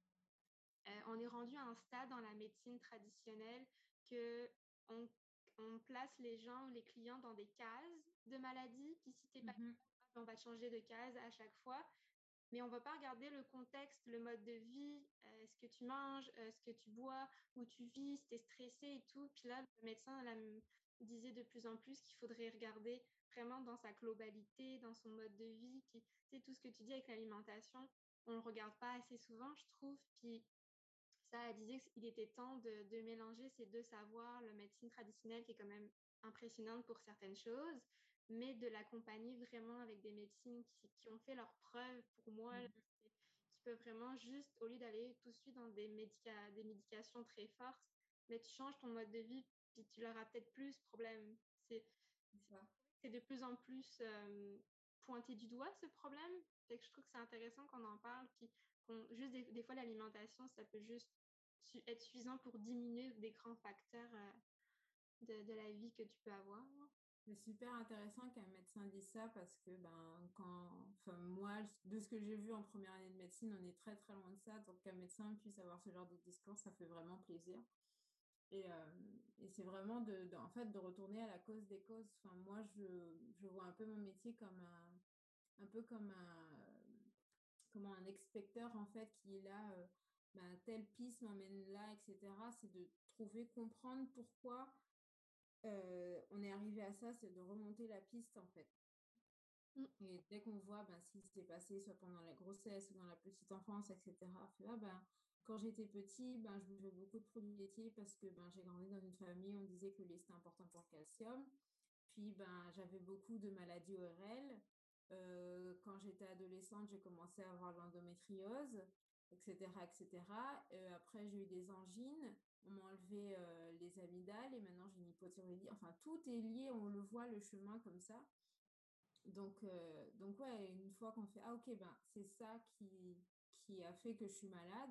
euh, on est rendu à un stade dans la médecine traditionnelle que on on place les gens, les clients dans des cases de maladie. Puis si tu n'es pas mmh on va changer de case à chaque fois. Mais on ne va pas regarder le contexte, le mode de vie, euh, ce que tu manges, euh, ce que tu bois, où tu vis, si tu es stressé et tout. Puis là, le médecin là, disait de plus en plus qu'il faudrait regarder vraiment dans sa globalité, dans son mode de vie. Puis, tu tout ce que tu dis avec l'alimentation, on ne le regarde pas assez souvent, je trouve. Puis ça, elle disait qu'il était temps de, mélanger ces deux savoirs, la médecine traditionnelle qui est quand même impressionnante pour certaines choses, mais de l'accompagner vraiment avec des médecines qui, ont fait leurs preuves pour moi, mmh. qui peuvent vraiment juste, au lieu d'aller tout de suite dans des, des médications très fortes, mais tu changes ton mode de vie, puis tu leur as peut-être plus problème. C'est c'est de plus en plus euh, pointé du doigt ce problème. Fait que je trouve que c'est intéressant qu'on en parle, puis juste des, fois l'alimentation, ça peut juste être suffisant pour diminuer des grands facteurs euh, de, la vie que tu peux avoir. C'est super intéressant qu'un médecin dise ça parce que ben, quand, enfin, moi, de ce que j'ai vu en première année de médecine, on est très très loin de ça. Donc qu'un médecin puisse avoir ce genre de discours, ça fait vraiment plaisir. Et, euh, et c'est vraiment de, en fait, de retourner à la cause des causes. Enfin, moi, je, je vois un peu mon métier comme un, un peu comme un, comment un inspecteur en fait qui est là, ben, telle piste m'emmène là, etc. C'est de trouver, comprendre pourquoi euh, on est arrivé à ça, c'est de remonter la piste en fait. Mm. Et dès qu'on voit ben, ce qui s'est passé, soit pendant la grossesse ou dans la petite enfance, etc., là, ben, quand j'étais petit, ben, je buvais beaucoup de produits laitiers parce que ben, j'ai grandi dans une famille, on disait que le lait c'était important pour le calcium. Puis ben, j'avais beaucoup de maladies ORL. Euh, quand j'étais adolescente, j'ai commencé à avoir l'endométriose, etc. etc. Euh, après, j'ai eu des angines. On m'a enlevé euh, les amygdales et maintenant j'ai une hypothyroïdie. Enfin, tout est lié, on le voit, le chemin comme ça. Donc, donc ouais, une fois qu'on fait, ah ok, ben, c'est ça qui, qui a fait que je suis malade,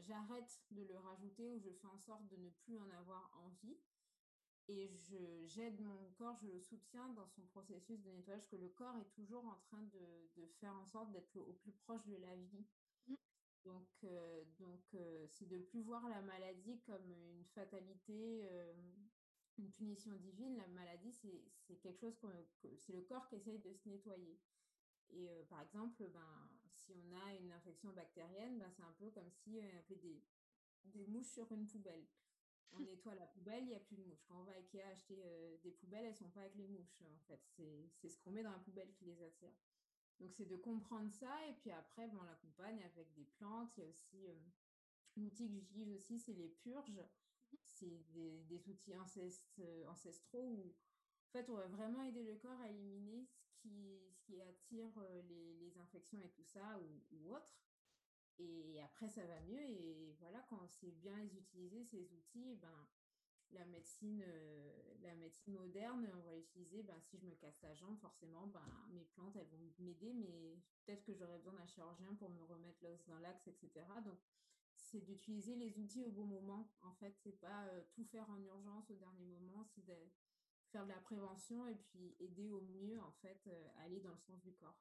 j'arrête de le rajouter ou je fais en sorte de ne plus en avoir envie et j'aide mon corps, je le soutiens dans son processus de nettoyage, que le corps est toujours en train de, de faire en sorte d'être au plus proche de la vie. Donc, euh, donc euh, c'est de plus voir la maladie comme une fatalité, euh, une punition divine. La maladie, c'est quelque chose que c'est le corps qui essaye de se nettoyer. Et par exemple, ben, si on a une infection bactérienne, ben, c'est un peu comme si on avait des, des mouches sur une poubelle. On nettoie la poubelle, il n'y a plus de mouches. Quand on va à Ikea acheter des poubelles, elles ne sont pas avec les mouches. En fait, c'est ce qu'on met dans la poubelle qui les attire. Donc, c'est de comprendre ça. Et puis après, on l'accompagne avec des plantes. Il y a aussi l'outil que j'utilise aussi, c'est les purges. C'est des, des, outils ancestraux où en fait, on va vraiment aider le corps à éliminer ce qui, ce qui attire les, les infections et tout ça ou, ou autre. Et après, ça va mieux. Et voilà, quand on sait bien les utiliser, ces outils, ben, la médecine, euh, la médecine moderne, on va utiliser, ben, si je me casse la jambe, forcément, ben, mes plantes, elles vont m'aider, mais peut-être que j'aurais besoin d'un chirurgien pour me remettre l'os dans l'axe, etc. Donc, c'est d'utiliser les outils au bon moment. En fait, c'est pas euh, tout faire en urgence au dernier moment, c'est de faire de la prévention et puis aider au mieux, en fait, euh, à aller dans le sens du corps.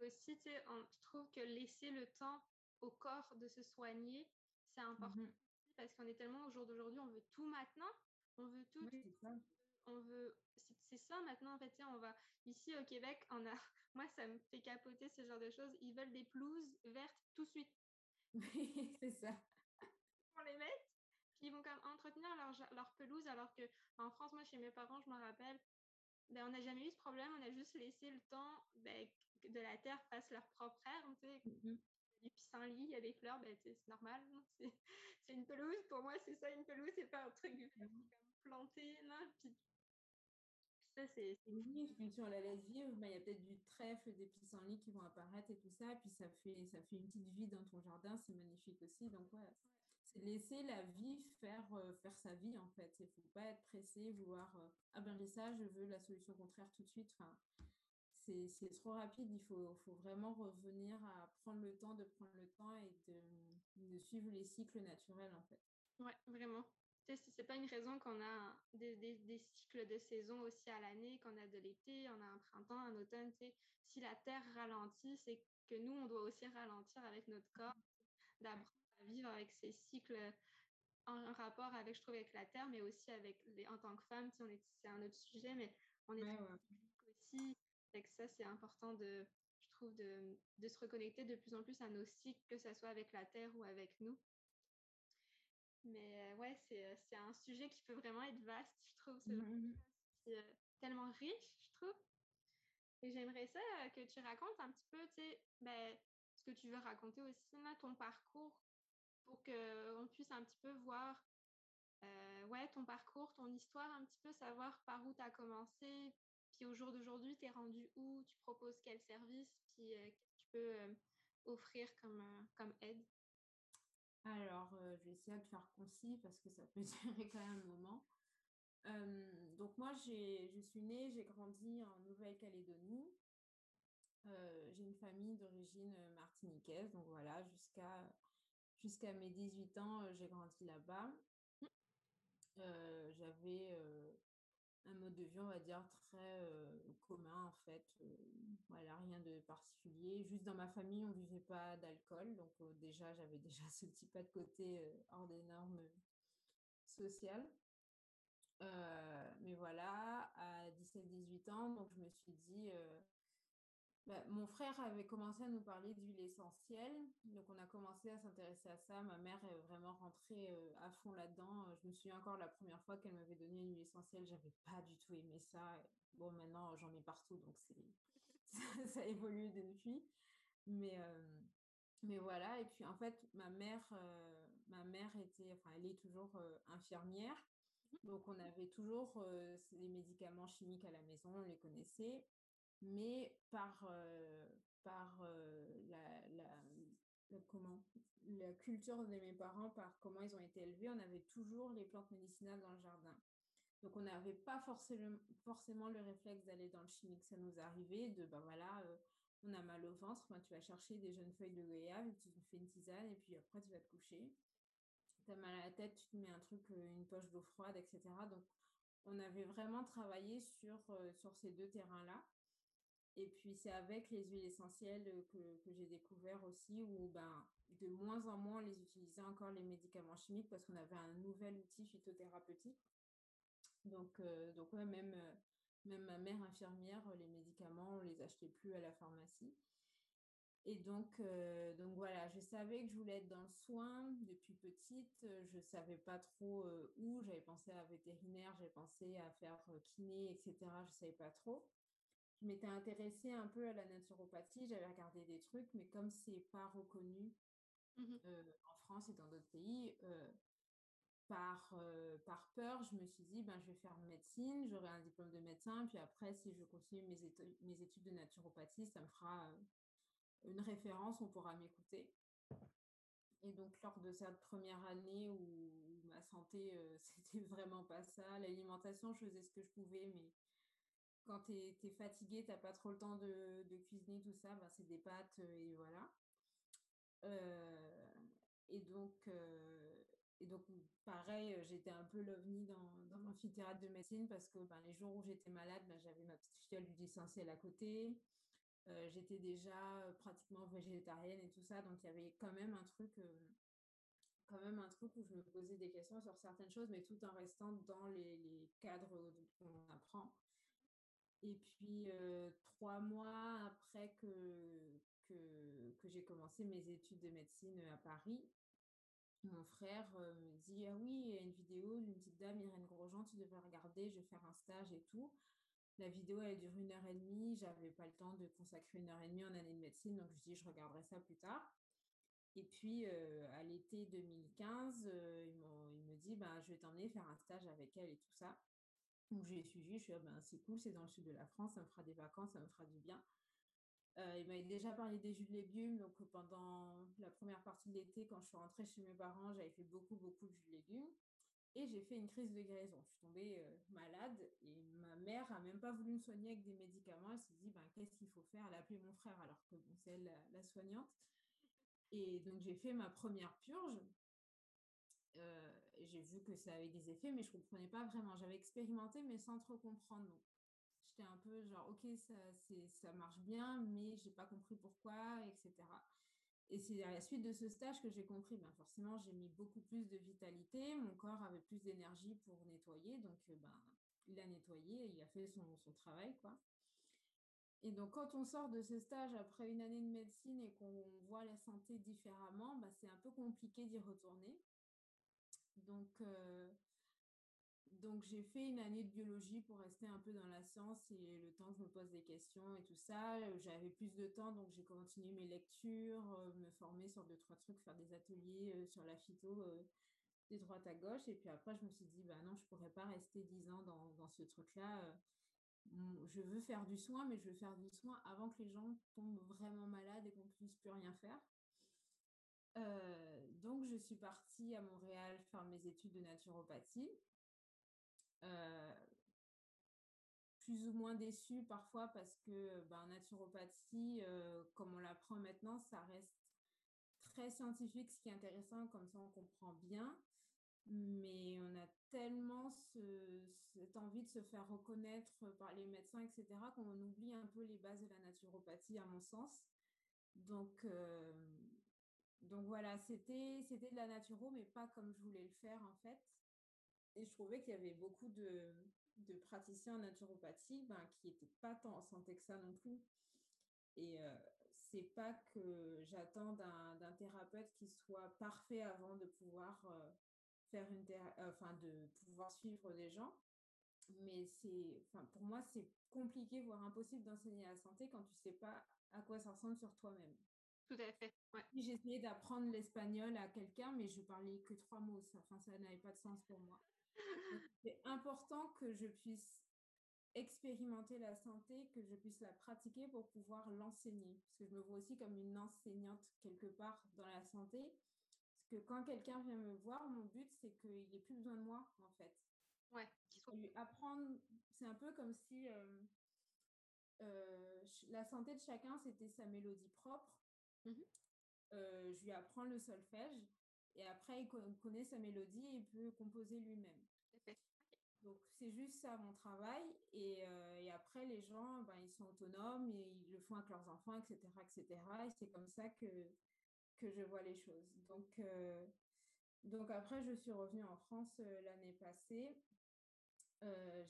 Aussi, tu sais, je trouve que laisser le temps au corps de se soigner, c'est important. Mmh parce qu'on est tellement au jour d'aujourd'hui, on veut tout maintenant, on veut tout. On veut, c'est ça maintenant en fait. On va ici au Québec, on a, moi ça me fait capoter ce genre de choses. Ils veulent des pelouses vertes tout de suite. Oui, c'est ça. On les met, puis ils vont quand même entretenir leur, leur pelouse, alors que en France, moi chez mes parents, je me rappelle, ben, on n'a jamais eu ce problème, on a juste laissé le temps ben, de la terre fasse leur propre air. Tu sais. Des pissenlits, il y a des fleurs, ben, c'est normal. C'est une pelouse. Pour moi, c'est ça, une pelouse. C'est pas un truc comme planté. Non? Puis, ça, c'est. Oui, puis on la laisse vivre, ben, il y a peut-être du trèfle, des pissenlits qui vont apparaître et tout ça. Puis ça fait, ça fait une petite vie dans ton jardin. C'est magnifique aussi. Donc, ouais. C'est laisser la vie faire, euh, faire sa vie en fait. Il ne faut pas être pressé, vouloir euh, ah ben ça, je veux la solution contraire tout de suite. Enfin, c'est trop rapide. Il faut, faut, vraiment revenir à prendre le temps de prendre le temps et de, de suivre les cycles naturels, en fait. Ouais, vraiment. Tu sais, c'est pas une raison qu'on a des, des, des, cycles de saison aussi à l'année, qu'on a de l'été, on a un printemps, un automne. Tu sais, si la Terre ralentit, c'est que nous, on doit aussi ralentir avec notre corps, d'apprendre à vivre avec ces cycles en rapport avec, je trouve, avec la Terre, mais aussi avec les, en tant que femme, tu sais, c'est un autre sujet, mais on est ouais, aussi et que ça, c'est important de, trouve, de, de, se reconnecter de plus en plus à nos cycles, que ce soit avec la Terre ou avec nous. Mais euh, ouais, c'est un sujet qui peut vraiment être vaste, je trouve. C'est mmh euh, tellement riche, je trouve. Et j'aimerais ça euh, que tu racontes un petit peu, tu sais, ben, ce que tu veux raconter aussi, là, ton parcours, pour qu'on puisse un petit peu voir ouais, ton parcours, ton histoire, un petit peu savoir par où tu as commencé, au jour d'aujourd'hui, tu es rendu où? Tu proposes quel service? Puis euh, tu peux euh, offrir comme, euh, comme aide? Alors, je vais essayer de faire concis parce que ça peut durer quand même un moment. donc moi, je suis née, j'ai grandi en Nouvelle-Calédonie. j'ai une famille d'origine martiniquaise, donc voilà, jusqu'à jusqu'à mes 18 ans, j'ai grandi là-bas. j'avais un mode de vie, on va dire, très euh, commun en fait. Euh, voilà, rien de particulier. Juste dans ma famille, on ne vivait pas d'alcool. Donc euh, déjà, j'avais déjà ce petit pas de côté hors des normes sociales. mais voilà, à 17-18 ans, donc je me suis dit, bah, mon frère avait commencé à nous parler d'huile essentielle, donc on a commencé à s'intéresser à ça. Ma mère est vraiment rentrée euh, à fond là-dedans. Euh, je me souviens encore la première fois qu'elle m'avait donné une huile essentielle, j'avais pas du tout aimé ça. Bon, maintenant j'en mets partout, donc ça, ça, a évolué depuis. Mais, euh, mais voilà, et puis en fait, ma mère, ma mère était, enfin, elle est toujours infirmière. Donc on avait toujours les médicaments chimiques à la maison, on les connaissait mais par, euh, par euh, la, la, comment, la culture de mes parents, par comment ils ont été élevés, on avait toujours les plantes médicinales dans le jardin. Donc, on n'avait pas forcément, forcément le réflexe d'aller dans le chimique. Ça nous arrivait de, ben voilà, euh, on a mal au ventre, ben, tu vas chercher des jeunes feuilles de goyave, tu fais une tisane et puis après, tu vas te coucher. Tu as mal à la tête, tu te mets un truc, une poche d'eau froide, etc. Donc, on avait vraiment travaillé sur, sur ces deux terrains-là. Et puis, c'est avec les huiles essentielles que, que j'ai découvert aussi où ben, de moins en moins on les utilisait encore les médicaments chimiques parce qu'on avait un nouvel outil phytothérapeutique. Donc, euh, donc même, euh, même ma mère infirmière, les médicaments, on les achetait plus à la pharmacie. Et donc, euh, donc voilà, je savais que je voulais être dans le soin depuis petite. Je ne savais pas trop euh, où. J'avais pensé à vétérinaire, j'avais pensé à faire euh, kiné, etc. Je ne savais pas trop. Je m'étais intéressée un peu à la naturopathie. J'avais regardé des trucs, mais comme c'est pas reconnu Mmh en France et dans d'autres pays, par, par peur, je me suis dit, ben, je vais faire médecine, j'aurai un diplôme de médecin, puis après, si je continue mes, mes études de naturopathie, ça me fera une référence, on pourra m'écouter. Et donc, lors de cette première année où, ma santé, c'était vraiment pas ça, l'alimentation, je faisais ce que je pouvais, mais quand tu es, fatigué, tu n'as pas trop le temps de, cuisiner, tout ça, ben, c'est des pâtes et voilà. et donc, et donc, pareil, j'étais un peu l'ovni dans, dans l'amphithéâtre de médecine parce que ben, les jours où j'étais malade, ben, j'avais ma petite fiole du distanciel à côté. Euh, j'étais déjà pratiquement végétarienne et tout ça, donc il y avait quand même un truc, euh, quand même un truc où je me posais des questions sur certaines choses, mais tout en restant dans les cadres qu'on apprend. Et puis trois mois après que, que, j'ai commencé mes études de médecine à Paris, mon frère me dit ah oui, il y a une vidéo d'une petite dame, Irène Grosjean, tu devrais regarder, je vais faire un stage et tout. La vidéo, elle dure une heure et demie. J'avais pas le temps de consacrer une heure et demie en année de médecine, donc je dis je regarderai ça plus tard. Et puis à l'été 2015, euh, il, me dit ben, je vais t'emmener faire un stage avec elle et tout ça. Donc je suivi, je suis ah, ben, c'est cool, c'est dans le sud de la France, ça me fera des vacances, ça me fera du bien. Euh, il m'avait déjà parlé des jus de légumes, donc pendant la première partie de l'été, quand je suis rentrée chez mes parents, j'avais fait beaucoup, beaucoup de jus de légumes. Et j'ai fait une crise de guérison. Je suis tombée euh, malade et ma mère a même pas voulu me soigner avec des médicaments. Elle s'est dit, ben, qu'est-ce qu'il faut faire? Elle a appelé mon frère alors que c'est elle la, soignante. Et donc j'ai fait ma première purge. Euh, j'ai vu que ça avait des effets, mais je comprenais pas vraiment. J'avais expérimenté, mais sans trop comprendre. j'étais un peu genre, ok, ça, ça marche bien, mais j'ai pas compris pourquoi, etc. Et c'est à la suite de ce stage que j'ai compris, ben forcément, j'ai mis beaucoup plus de vitalité, mon corps avait plus d'énergie pour nettoyer, donc euh, ben, il a nettoyé, il a fait son, son, travail, quoi. Et donc, quand on sort de ce stage après une année de médecine et qu'on voit la santé différemment, ben, c'est un peu compliqué d'y retourner. Donc, euh, donc j'ai fait une année de biologie pour rester un peu dans la science et le temps que je me pose des questions et tout ça. J'avais plus de temps, donc j'ai continué mes lectures, euh, me former sur deux, trois trucs, faire des ateliers euh, sur la phyto euh, de droite à gauche. Et puis après, je me suis dit, bah non, je pourrais pas rester dix ans dans, dans ce truc-là. je veux faire du soin, mais je veux faire du soin avant que les gens tombent vraiment malades et qu'on ne puisse plus rien faire. Donc, je suis partie à Montréal faire mes études de naturopathie. Euh, plus ou moins déçue parfois parce que ben, naturopathie, euh, comme on l'apprend maintenant, ça reste très scientifique, ce qui est intéressant, comme ça on comprend bien. Mais on a tellement cette envie de se faire reconnaître par les médecins, etc., qu'on oublie un peu les bases de la naturopathie, à mon sens. Donc, euh, donc voilà, c'était de la naturo, mais pas comme je voulais le faire en fait. Et je trouvais qu'il y avait beaucoup de, de praticiens en naturopathie ben, qui n'étaient pas tant en santé que ça non plus. Et euh, c'est pas que j'attends d'un thérapeute qui soit parfait avant de pouvoir euh, faire une enfin de pouvoir suivre des gens. Mais c'est, pour moi, c'est compliqué, voire impossible d'enseigner la santé quand tu sais pas à quoi ça ressemble sur toi-même. Tout à fait. Ouais. J'ai essayé d'apprendre l'espagnol à quelqu'un, mais je parlais que trois mots. Ça, enfin, ça n'avait pas de sens pour moi. C'est important que je puisse expérimenter la santé, que je puisse la pratiquer pour pouvoir l'enseigner. Parce que je me vois aussi comme une enseignante quelque part dans la santé. Parce que quand quelqu'un vient me voir, mon but, c'est qu'il n'y ait plus besoin de moi, en fait. Ouais. Lui apprendre, c'est un peu comme si euh, euh, la santé de chacun, c'était sa mélodie propre. Mmh euh, je lui apprends le solfège et après, il connaît sa mélodie et il peut composer lui-même. Donc, c'est juste ça mon travail. Et, euh, et, après, les gens, ben, ils sont autonomes et ils le font avec leurs enfants, etc. etc. Et c'est comme ça que, que je vois les choses. Donc, euh, donc après, je suis revenue en France euh, l'année passée.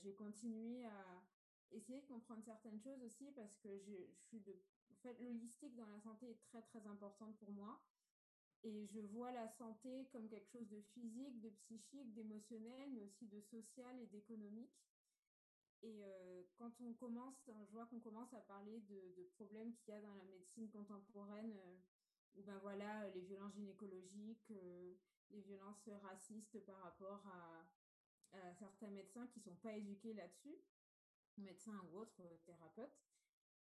j'ai continué à essayer de comprendre certaines choses aussi parce que je, je suis de en fait, l'holistique dans la santé est très, très importante pour moi. Et je vois la santé comme quelque chose de physique, de psychique, d'émotionnel, mais aussi de social et d'économique. Et euh, quand on commence, je vois qu'on commence à parler de, problèmes qu'il y a dans la médecine contemporaine, euh, où ben voilà, les violences gynécologiques, euh, les violences racistes par rapport à, à certains médecins qui ne sont pas éduqués là-dessus, médecins ou autres thérapeutes.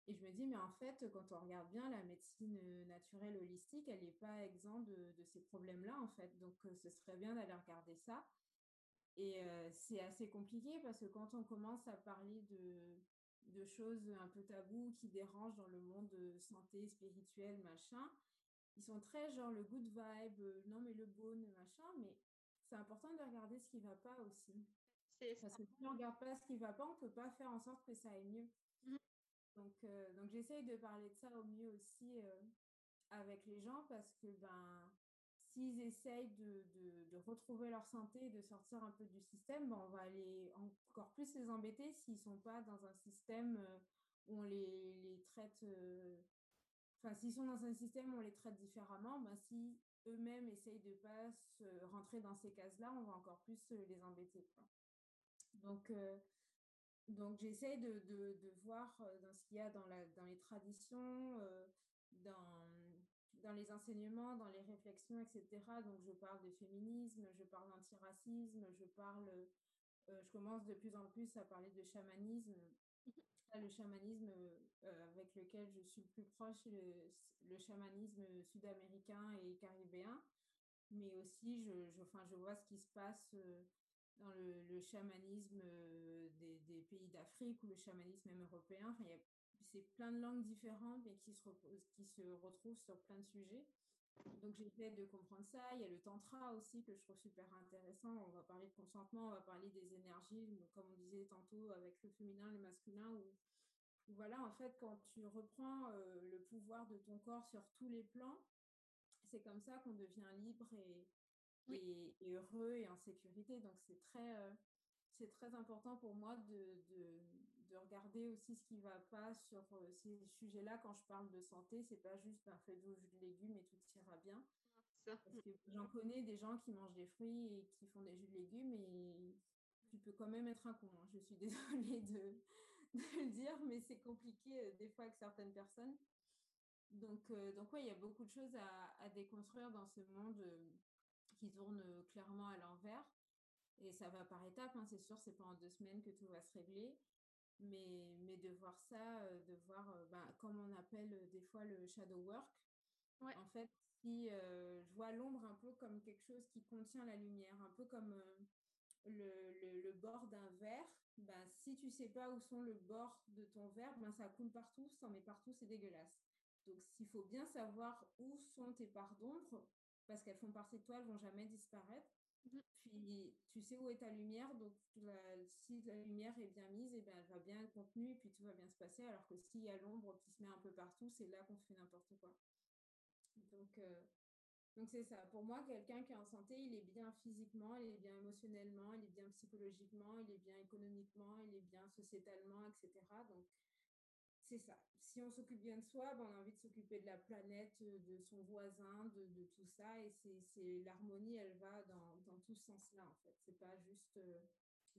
Et je me dis, mais en fait, quand on regarde bien la médecine naturelle holistique, elle n'est pas exempte de, de ces problèmes-là, en fait. Donc, ce serait bien d'aller regarder ça. Et euh, c'est assez compliqué parce que quand on commence à parler de, de choses un peu taboues qui dérangent dans le monde de santé spirituelle, machin, ils sont très genre le good vibe, euh, non mais le bon, machin, mais c'est important de regarder ce qui ne va pas aussi. Parce que si on ne regarde pas ce qui ne va pas, on ne peut pas faire en sorte que ça aille mieux. Donc, euh, donc j'essaye de parler de ça au mieux aussi euh, avec les gens parce que ben, s'ils essayent de, de, retrouver leur santé et de sortir un peu du système, ben, on va aller encore plus les embêter s'ils ne sont pas dans un système euh, où on les, traite. Enfin, s'ils sont dans un système où on les traite différemment, ben, si eux-mêmes essayent de ne pas se rentrer dans ces cases-là, on va encore plus les embêter. Donc, donc j'essaie de, de, de, voir dans ce qu'il y a dans, la, dans les traditions, dans, dans les enseignements, dans les réflexions, etc. Donc je parle de féminisme, je parle d'antiracisme, je parle, euh, je commence de plus en plus à parler de chamanisme. le chamanisme euh, avec lequel je suis le plus proche, le, le chamanisme sud-américain et caribéen. Mais aussi, je, je, enfin, je vois ce qui se passe euh, dans le, chamanisme des, des pays d'Afrique ou le chamanisme même européen. Enfin, c'est plein de langues différentes, mais qui se, qui se retrouvent sur plein de sujets. Donc j'essaie de comprendre ça. Il y a le tantra aussi que je trouve super intéressant. On va parler de consentement, on va parler des énergies, comme on disait tantôt, avec le féminin, le masculin. Où, voilà, en fait, quand tu reprends euh, le pouvoir de ton corps sur tous les plans, c'est comme ça qu'on devient libre et. Et, et, heureux et en sécurité. Donc c'est très, euh, c'est très important pour moi de, de, de, regarder aussi ce qui ne va pas sur euh, ces sujets-là. Quand je parle de santé, c'est pas juste un fait de jus de légumes et tout ira bien. Ça. Parce que j'en connais des gens qui mangent des fruits et qui font des jus de légumes et tu peux quand même être un con. Hein. Je suis désolée de, de, le dire, mais c'est compliqué euh, des fois avec certaines personnes. Donc, donc ouais, il y a beaucoup de choses à, à déconstruire dans ce monde qui tourne clairement à l'envers. Et ça va par étapes, hein, c'est sûr, c'est pas en deux semaines que tout va se régler. Mais, mais de voir ça, de voir, ben, comme on appelle des fois le shadow work, ouais. en fait, si euh, je vois l'ombre un peu comme quelque chose qui contient la lumière, un peu comme euh, le, le, le, bord d'un verre, ben, si tu sais pas où sont le bord de ton verre, ben, ça coule partout, ça en met partout, c'est dégueulasse. Donc, il faut bien savoir où sont tes parts d'ombre, parce qu'elles font partie de toi, elles vont jamais disparaître. Puis tu sais où est ta lumière, donc la, si la lumière est bien mise, et eh ben, elle va bien être contenue et puis tout va bien se passer. Alors que s'il y a l'ombre qui se met un peu partout, c'est là qu'on fait n'importe quoi. Donc euh, donc c'est ça. Pour moi, quelqu'un qui est en santé, il est bien physiquement, il est bien émotionnellement, il est bien psychologiquement, il est bien économiquement, il est bien sociétalement, etc. Donc c'est ça. Si on s'occupe bien de soi, ben on a envie de s'occuper de la planète, de son voisin, de, tout ça. Et c'est l'harmonie, elle va dans, tout ce sens-là, en fait. C'est pas juste, euh,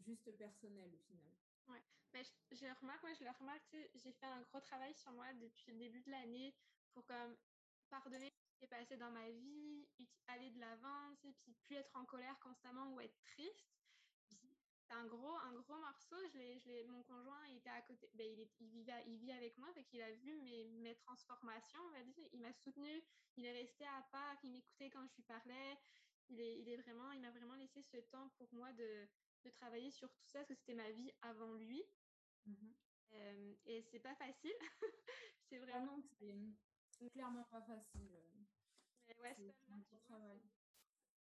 juste personnel au final. Ouais, mais je, remarque, moi je le remarque, j'ai fait un gros travail sur moi depuis le début de l'année pour comme pardonner ce qui est passé dans ma vie, aller de l'avant, puis plus être en colère constamment ou être triste. Un gros, un gros morceau. Je l'ai, je l'ai, mon conjoint il était à côté, ben, il, est, il, vivait, il vit avec moi, fait qu'il a vu mes, mes transformations, on va dire. Il m'a soutenu, il est resté à part, il m'écoutait quand je lui parlais. Il est, il est vraiment, il m'a vraiment laissé ce temps pour moi de, de travailler sur tout ça, parce que c'était ma vie avant lui. Mm-hmm. Euh, et c'est pas facile. c'est vraiment. Ah non, c'est clairement pas facile. Mais ouais, c'est un travail.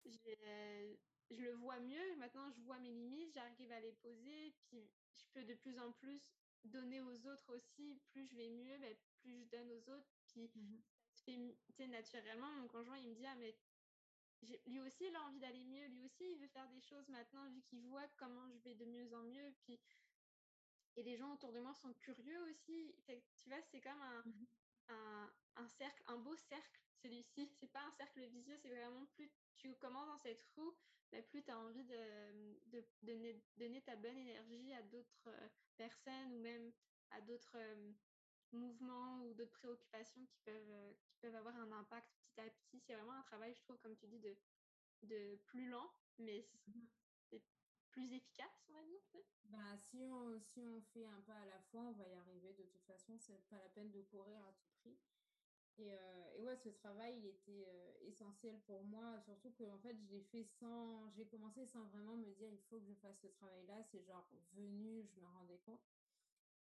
J'ai je le vois mieux. Maintenant, je vois mes limites, j'arrive à les poser, puis je peux de plus en plus donner aux autres aussi. Plus je vais mieux, ben, plus je donne aux autres. Puis mmh ça se fait naturellement. Mon conjoint, il me dit, ah, mais lui aussi, il a envie d'aller mieux. Lui aussi, il veut faire des choses maintenant, vu qu'il voit comment je vais de mieux en mieux. Puis... Et les gens autour de moi sont curieux aussi. Fait, tu vois, c'est comme un, mmh un, un cercle, un beau cercle, celui-ci. C'est pas un cercle vicieux, c'est vraiment plus tu commences dans cette roue, mais plus tu as envie de, de, de, donner ta bonne énergie à d'autres euh, personnes ou même à d'autres euh, mouvements ou d'autres préoccupations qui peuvent, euh, qui peuvent avoir un impact petit à petit. C'est vraiment un travail, je trouve, comme tu dis, de, de plus lent, mais Mhm. c'est plus efficace, on va dire. Bah, si on, si on fait un pas à la fois, on va y arriver de toute façon. C'est pas la peine de courir à tout prix. Et, euh, et ouais, ce travail, il était euh, essentiel pour moi, surtout que en fait, je l'ai fait sans, j'ai commencé sans vraiment me dire, il faut que je fasse ce travail-là. C'est genre venu, je me rendais compte.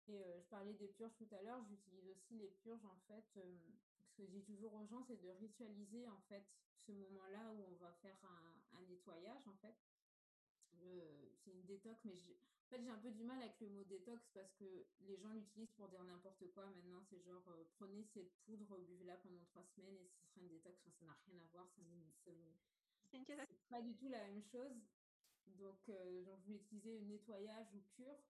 Et euh, je parlais des purges tout à l'heure, j'utilise aussi les purges en fait. ce que je dis toujours aux gens, c'est de ritualiser en fait ce moment-là où on va faire un, nettoyage en fait. C'est une détox, mais j'ai- en fait, j'ai un peu du mal avec le mot détox parce que les gens l'utilisent pour dire n'importe quoi. Maintenant, c'est genre, euh, prenez cette poudre, buvez-la pendant trois semaines et ce sera une détox. Enfin, ça n'a rien à voir, ça C'est pas du tout la même chose. Donc, euh, donc je vais utiliser nettoyage ou cure.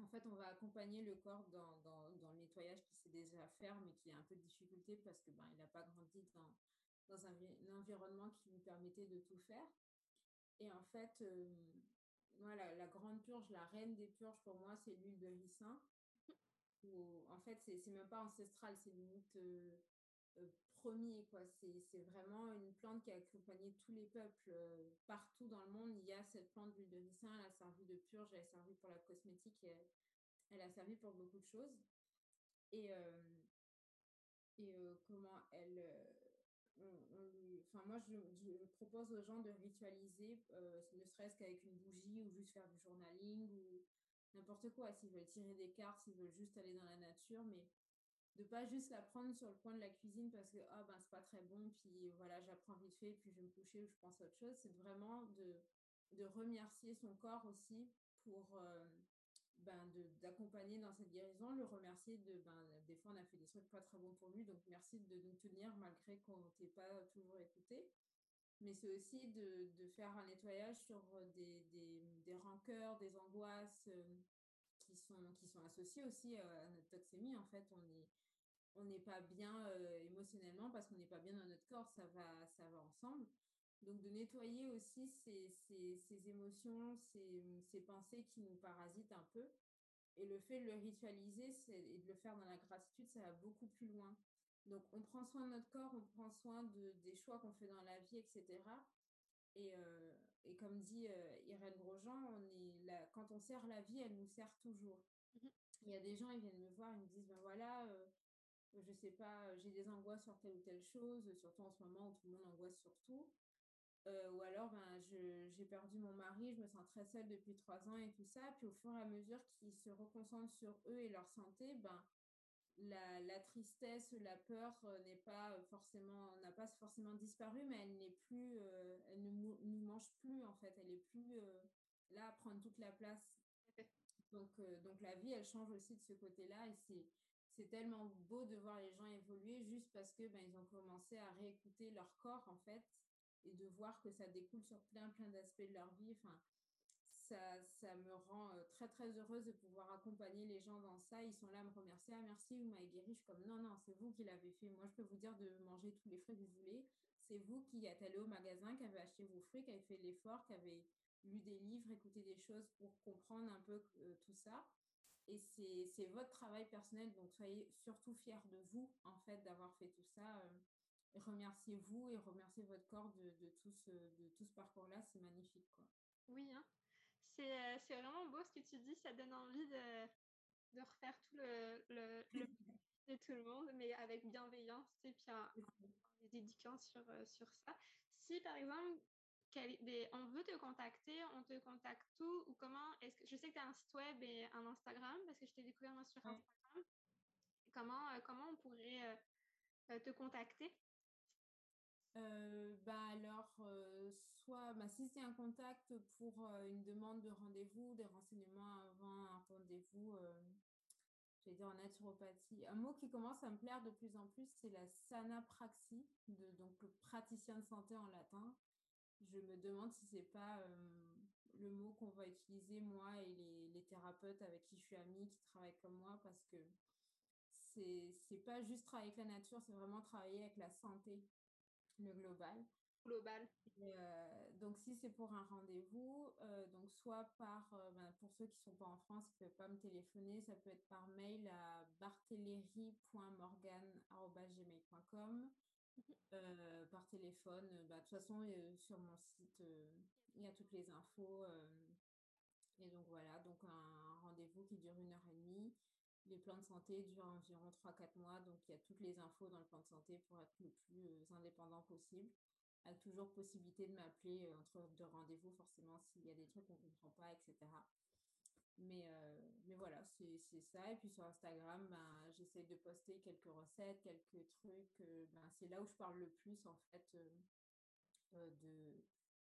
En fait, on va accompagner le corps dans, dans, dans le nettoyage qui sait déjà faire, mais qui a un peu de difficulté parce que ben, il n'a pas grandi dans, dans un environnement qui lui permettait de tout faire. Et en fait, euh, voilà, la grande purge, la reine des purges pour moi, c'est l'huile de ricin. Où, en fait, c'est même pas ancestral, c'est limite euh, euh, premier. C'est vraiment une plante qui a accompagné tous les peuples euh, partout dans le monde. Il y a cette plante d'huile de ricin, elle a servi de purge, elle a servi pour la cosmétique, et elle, a servi pour beaucoup de choses. Et, et comment elle, enfin moi je, propose aux gens de ritualiser, euh, ne serait-ce qu'avec une bougie ou juste faire du journaling ou n'importe quoi. S'ils veulent tirer des cartes, s'ils veulent juste aller dans la nature, mais de pas juste la prendre sur le coin de la cuisine parce que ah ben c'est pas très bon, puis voilà j'apprends vite fait, puis je vais me coucher ou je pense à autre chose. C'est vraiment de, de remercier son corps aussi pour euh, ben, d'accompagner dans cette guérison, le remercier de, ben, des fois on a fait des trucs pas très bons pour lui, donc merci de nous tenir malgré qu'on ne t'ait pas toujours écouté. Mais c'est aussi de, de faire un nettoyage sur des, des, des rancœurs, des angoisses euh, qui, sont, qui sont associées aussi euh, à notre toxémie. En fait, on est, on n'est pas bien euh, émotionnellement parce qu'on n'est pas bien dans notre corps, ça va, ça va ensemble. Donc de nettoyer aussi ces, ces, ces émotions, ces, ces pensées qui nous parasitent un peu. Et le fait de le ritualiser et de le faire dans la gratitude, ça va beaucoup plus loin. Donc on prend soin de notre corps, on prend soin de, des choix qu'on fait dans la vie, etc. Et, euh, et comme dit euh, Irène Grosjean, on est là, quand on sert la vie, elle nous sert toujours. Mhm. Il y a des gens, ils viennent me voir, ils me disent, ben voilà, euh, je sais pas, j'ai des angoisses sur telle ou telle chose, surtout en ce moment où tout le monde angoisse sur tout. Euh, ou alors, ben, j'ai perdu mon mari, je me sens très seule depuis trois ans et tout ça. Puis au fur et à mesure qu'ils se reconcentrent sur eux et leur santé, ben, la, la tristesse, la peur euh, n'est pas forcément, n'a pas forcément disparu, mais elle n'est plus, euh, elle ne nous mange plus en fait. Elle est plus euh, là à prendre toute la place. Donc, donc la vie, elle change aussi de ce côté-là et c'est c'est tellement beau de voir les gens évoluer juste parce que ben, ils ont commencé à réécouter leur corps en fait et de voir que ça découle sur plein plein d'aspects de leur vie. Ça, ça me rend euh, très très heureuse de pouvoir accompagner les gens dans ça. Ils sont là à me remercier. Ah merci, vous m'avez guéri. Je suis comme non, non, c'est vous qui l'avez fait. Moi, je peux vous dire de manger tous les fruits que vous voulez. C'est vous qui êtes allé au magasin, qui avez acheté vos fruits, qui avez fait l'effort, qui avez lu des livres, écouté des choses pour comprendre un peu euh, tout ça. Et c'est votre travail personnel, donc soyez surtout fiers de vous, en fait, d'avoir fait tout ça. euh, remerciez-vous et remerciez votre corps de, de tout ce, de tout ce parcours-là. C'est magnifique, quoi. Oui, hein. C'est euh, c'est vraiment beau ce que tu dis, ça donne envie de, de refaire tout le, le, le de tout le monde, mais avec bienveillance, et puis en, les éduquant sur, sur ça. Si par exemple, des- on veut te contacter, on te contacte où ou comment est-ce que je sais que tu as un site web et un Instagram parce que je t'ai découvert moi sur. Instagram. Comment, euh, comment on pourrait euh, te contacter? Euh, bah alors, euh, soit bah, si c'est un contact pour euh, une demande de rendez-vous, des renseignements avant un rendez-vous, j'allais dire en naturopathie. Un mot qui commence à me plaire de plus en plus, c'est la sanapraxie, donc praticien de santé en latin. Je me demande si c'est pas le mot qu'on va utiliser, moi et les, les thérapeutes avec qui je suis amie, qui travaillent comme moi, parce que c'est pas juste travailler avec la nature, c'est vraiment travailler avec la santé, le global. Global. Euh, donc, si c'est pour un rendez-vous, euh, donc soit par, euh, ben, pour ceux qui ne sont pas en France, qui ne peuvent pas me téléphoner, ça peut être par mail à barthéléry.morgan.gmail.com. Mhm. par téléphone, bah, de toute façon, sur mon site, il y a toutes les infos. et donc voilà, donc un rendez-vous qui dure une heure et demie. Les plans de santé durent environ 3-4 mois, donc il y a toutes les infos dans le plan de santé pour être le plus indépendant possible avec toujours possibilité de m'appeler euh, entre deux rendez-vous, forcément, s'il y a des trucs qu'on ne comprend pas, etc. Mais, euh, mais voilà, c'est ça. Et puis sur Instagram, ben, j'essaie de poster quelques recettes, quelques trucs. Euh, ben, c'est là où je parle le plus, en fait, de,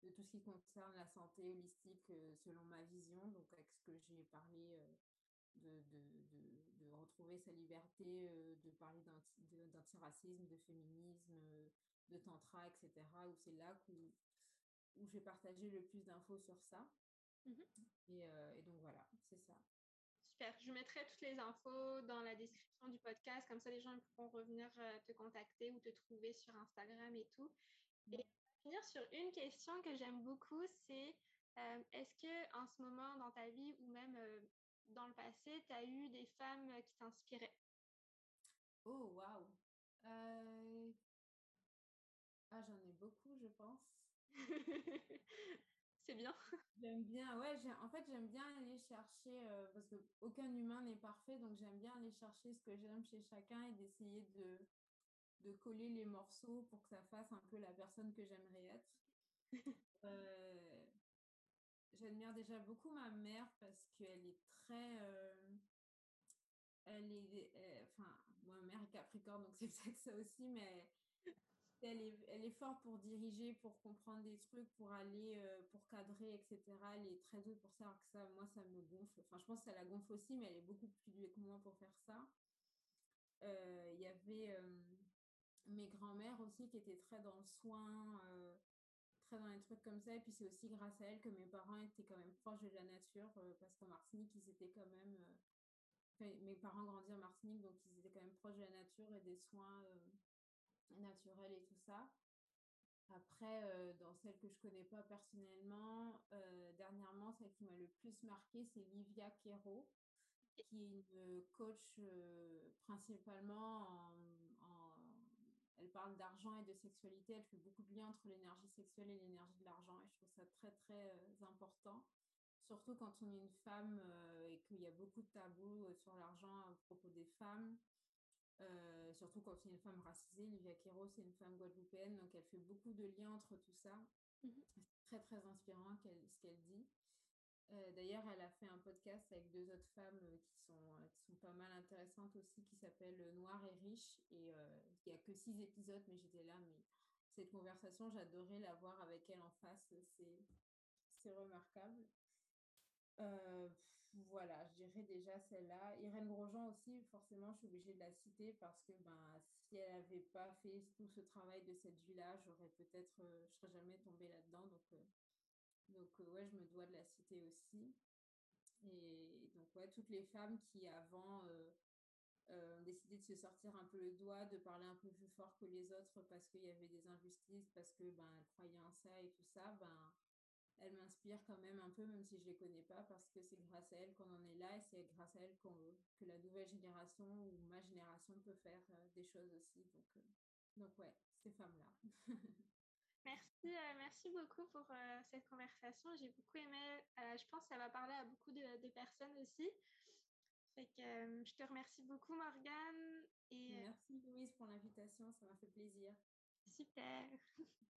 de, tout ce qui concerne la santé holistique selon ma vision. Donc, avec ce que j'ai parlé de, de, de, retrouver sa liberté, de parler d'antiracisme, de féminisme, de tantra, etc., où c'est là où, où j'ai partagé le plus d'infos sur ça. Mhm. Euh, et, donc voilà, c'est ça. Super. Je mettrai toutes les infos dans la description du podcast, comme ça les gens pourront revenir euh, te contacter ou te trouver sur Instagram et tout. Et on va finir sur une question que j'aime beaucoup, c'est euh, est-ce que en ce moment dans ta vie ou même dans le passé, tu as eu des femmes qui t'inspiraient Oh, waouh ah, j'en ai beaucoup, je pense. c'est bien. J'aime bien, ouais, en fait, j'aime bien aller chercher, euh, parce qu'aucun humain n'est parfait, donc j'aime bien aller chercher ce que j'aime chez chacun et d'essayer de, de coller les morceaux pour que ça fasse un peu la personne que j'aimerais être. Euh, j'admire déjà beaucoup ma mère parce qu'elle est très. Euh, elle est. enfin, moi, ma mère est Capricorne, donc c'est que ça aussi, mais elle est, elle est forte pour diriger, pour comprendre des trucs, pour aller, euh, pour cadrer, etc. Elle est très douée pour ça, que ça, moi, ça me gonfle. Enfin, je pense que ça la gonfle aussi, mais elle est beaucoup plus douée que moi pour faire ça. Euh, il y avait euh, mes grands-mères aussi qui étaient très dans le soin, très dans les trucs comme ça. Et puis, c'est aussi grâce à elles que mes parents étaient quand même proches de la nature, parce qu'en Martinique, ils étaient quand même. mes parents grandirent en Martinique, donc ils étaient quand même proches de la nature et des soins naturel et tout ça. Après, euh, dans celle que je connais pas personnellement, euh, dernièrement, celle qui m'a le plus marqué, c'est Livia Quero, qui est une coach euh, principalement en, Elle parle d'argent et de sexualité. Elle fait beaucoup de liens entre l'énergie sexuelle et l'énergie de l'argent. Et je trouve ça très, très important. Surtout quand on est une femme et qu'il y a beaucoup de tabous sur l'argent à propos des femmes. Euh, surtout quand c'est une femme racisée. Livia Quero, c'est une femme guadeloupéenne, donc elle fait beaucoup de liens entre tout ça. Mhm. C'est très, très inspirant ce qu'elle dit. Euh, d'ailleurs, elle a fait un podcast avec deux autres femmes euh, qui, sont, qui sont pas mal intéressantes aussi, qui s'appelle Noir et Riche. Et il n'y a que six épisodes, mais j'étais là. Mais cette conversation, j'adorais la voir avec elle en face. C'est remarquable. Voilà, je dirais déjà celle-là. Irène Grosjean aussi, forcément, je suis obligée de la citer parce que ben, si elle n'avait pas fait tout ce travail de cette vie-là, j'aurais peut-être, euh, je serais jamais tombée là-dedans. Donc, euh, donc euh, ouais, je me dois de la citer aussi. Et donc, ouais, toutes les femmes qui avant ont décidé de se sortir un peu le doigt, de parler un peu plus fort que les autres parce qu'il y avait des injustices, parce que ben, elles croyaient en ça et tout ça, ben, elle m'inspire quand même un peu, même si je les connais pas, parce que c'est grâce à elle qu'on en est là et c'est grâce à elle que la nouvelle génération ou ma génération peut faire euh, des choses aussi. Donc, euh, donc ouais, ces femmes-là. merci, euh, merci beaucoup pour cette conversation. J'ai beaucoup aimé. je pense que ça va parler à beaucoup de, personnes aussi. Fait que je te remercie beaucoup, Morgane. Et, merci, Louise, pour l'invitation. Ça m'a fait plaisir. Super.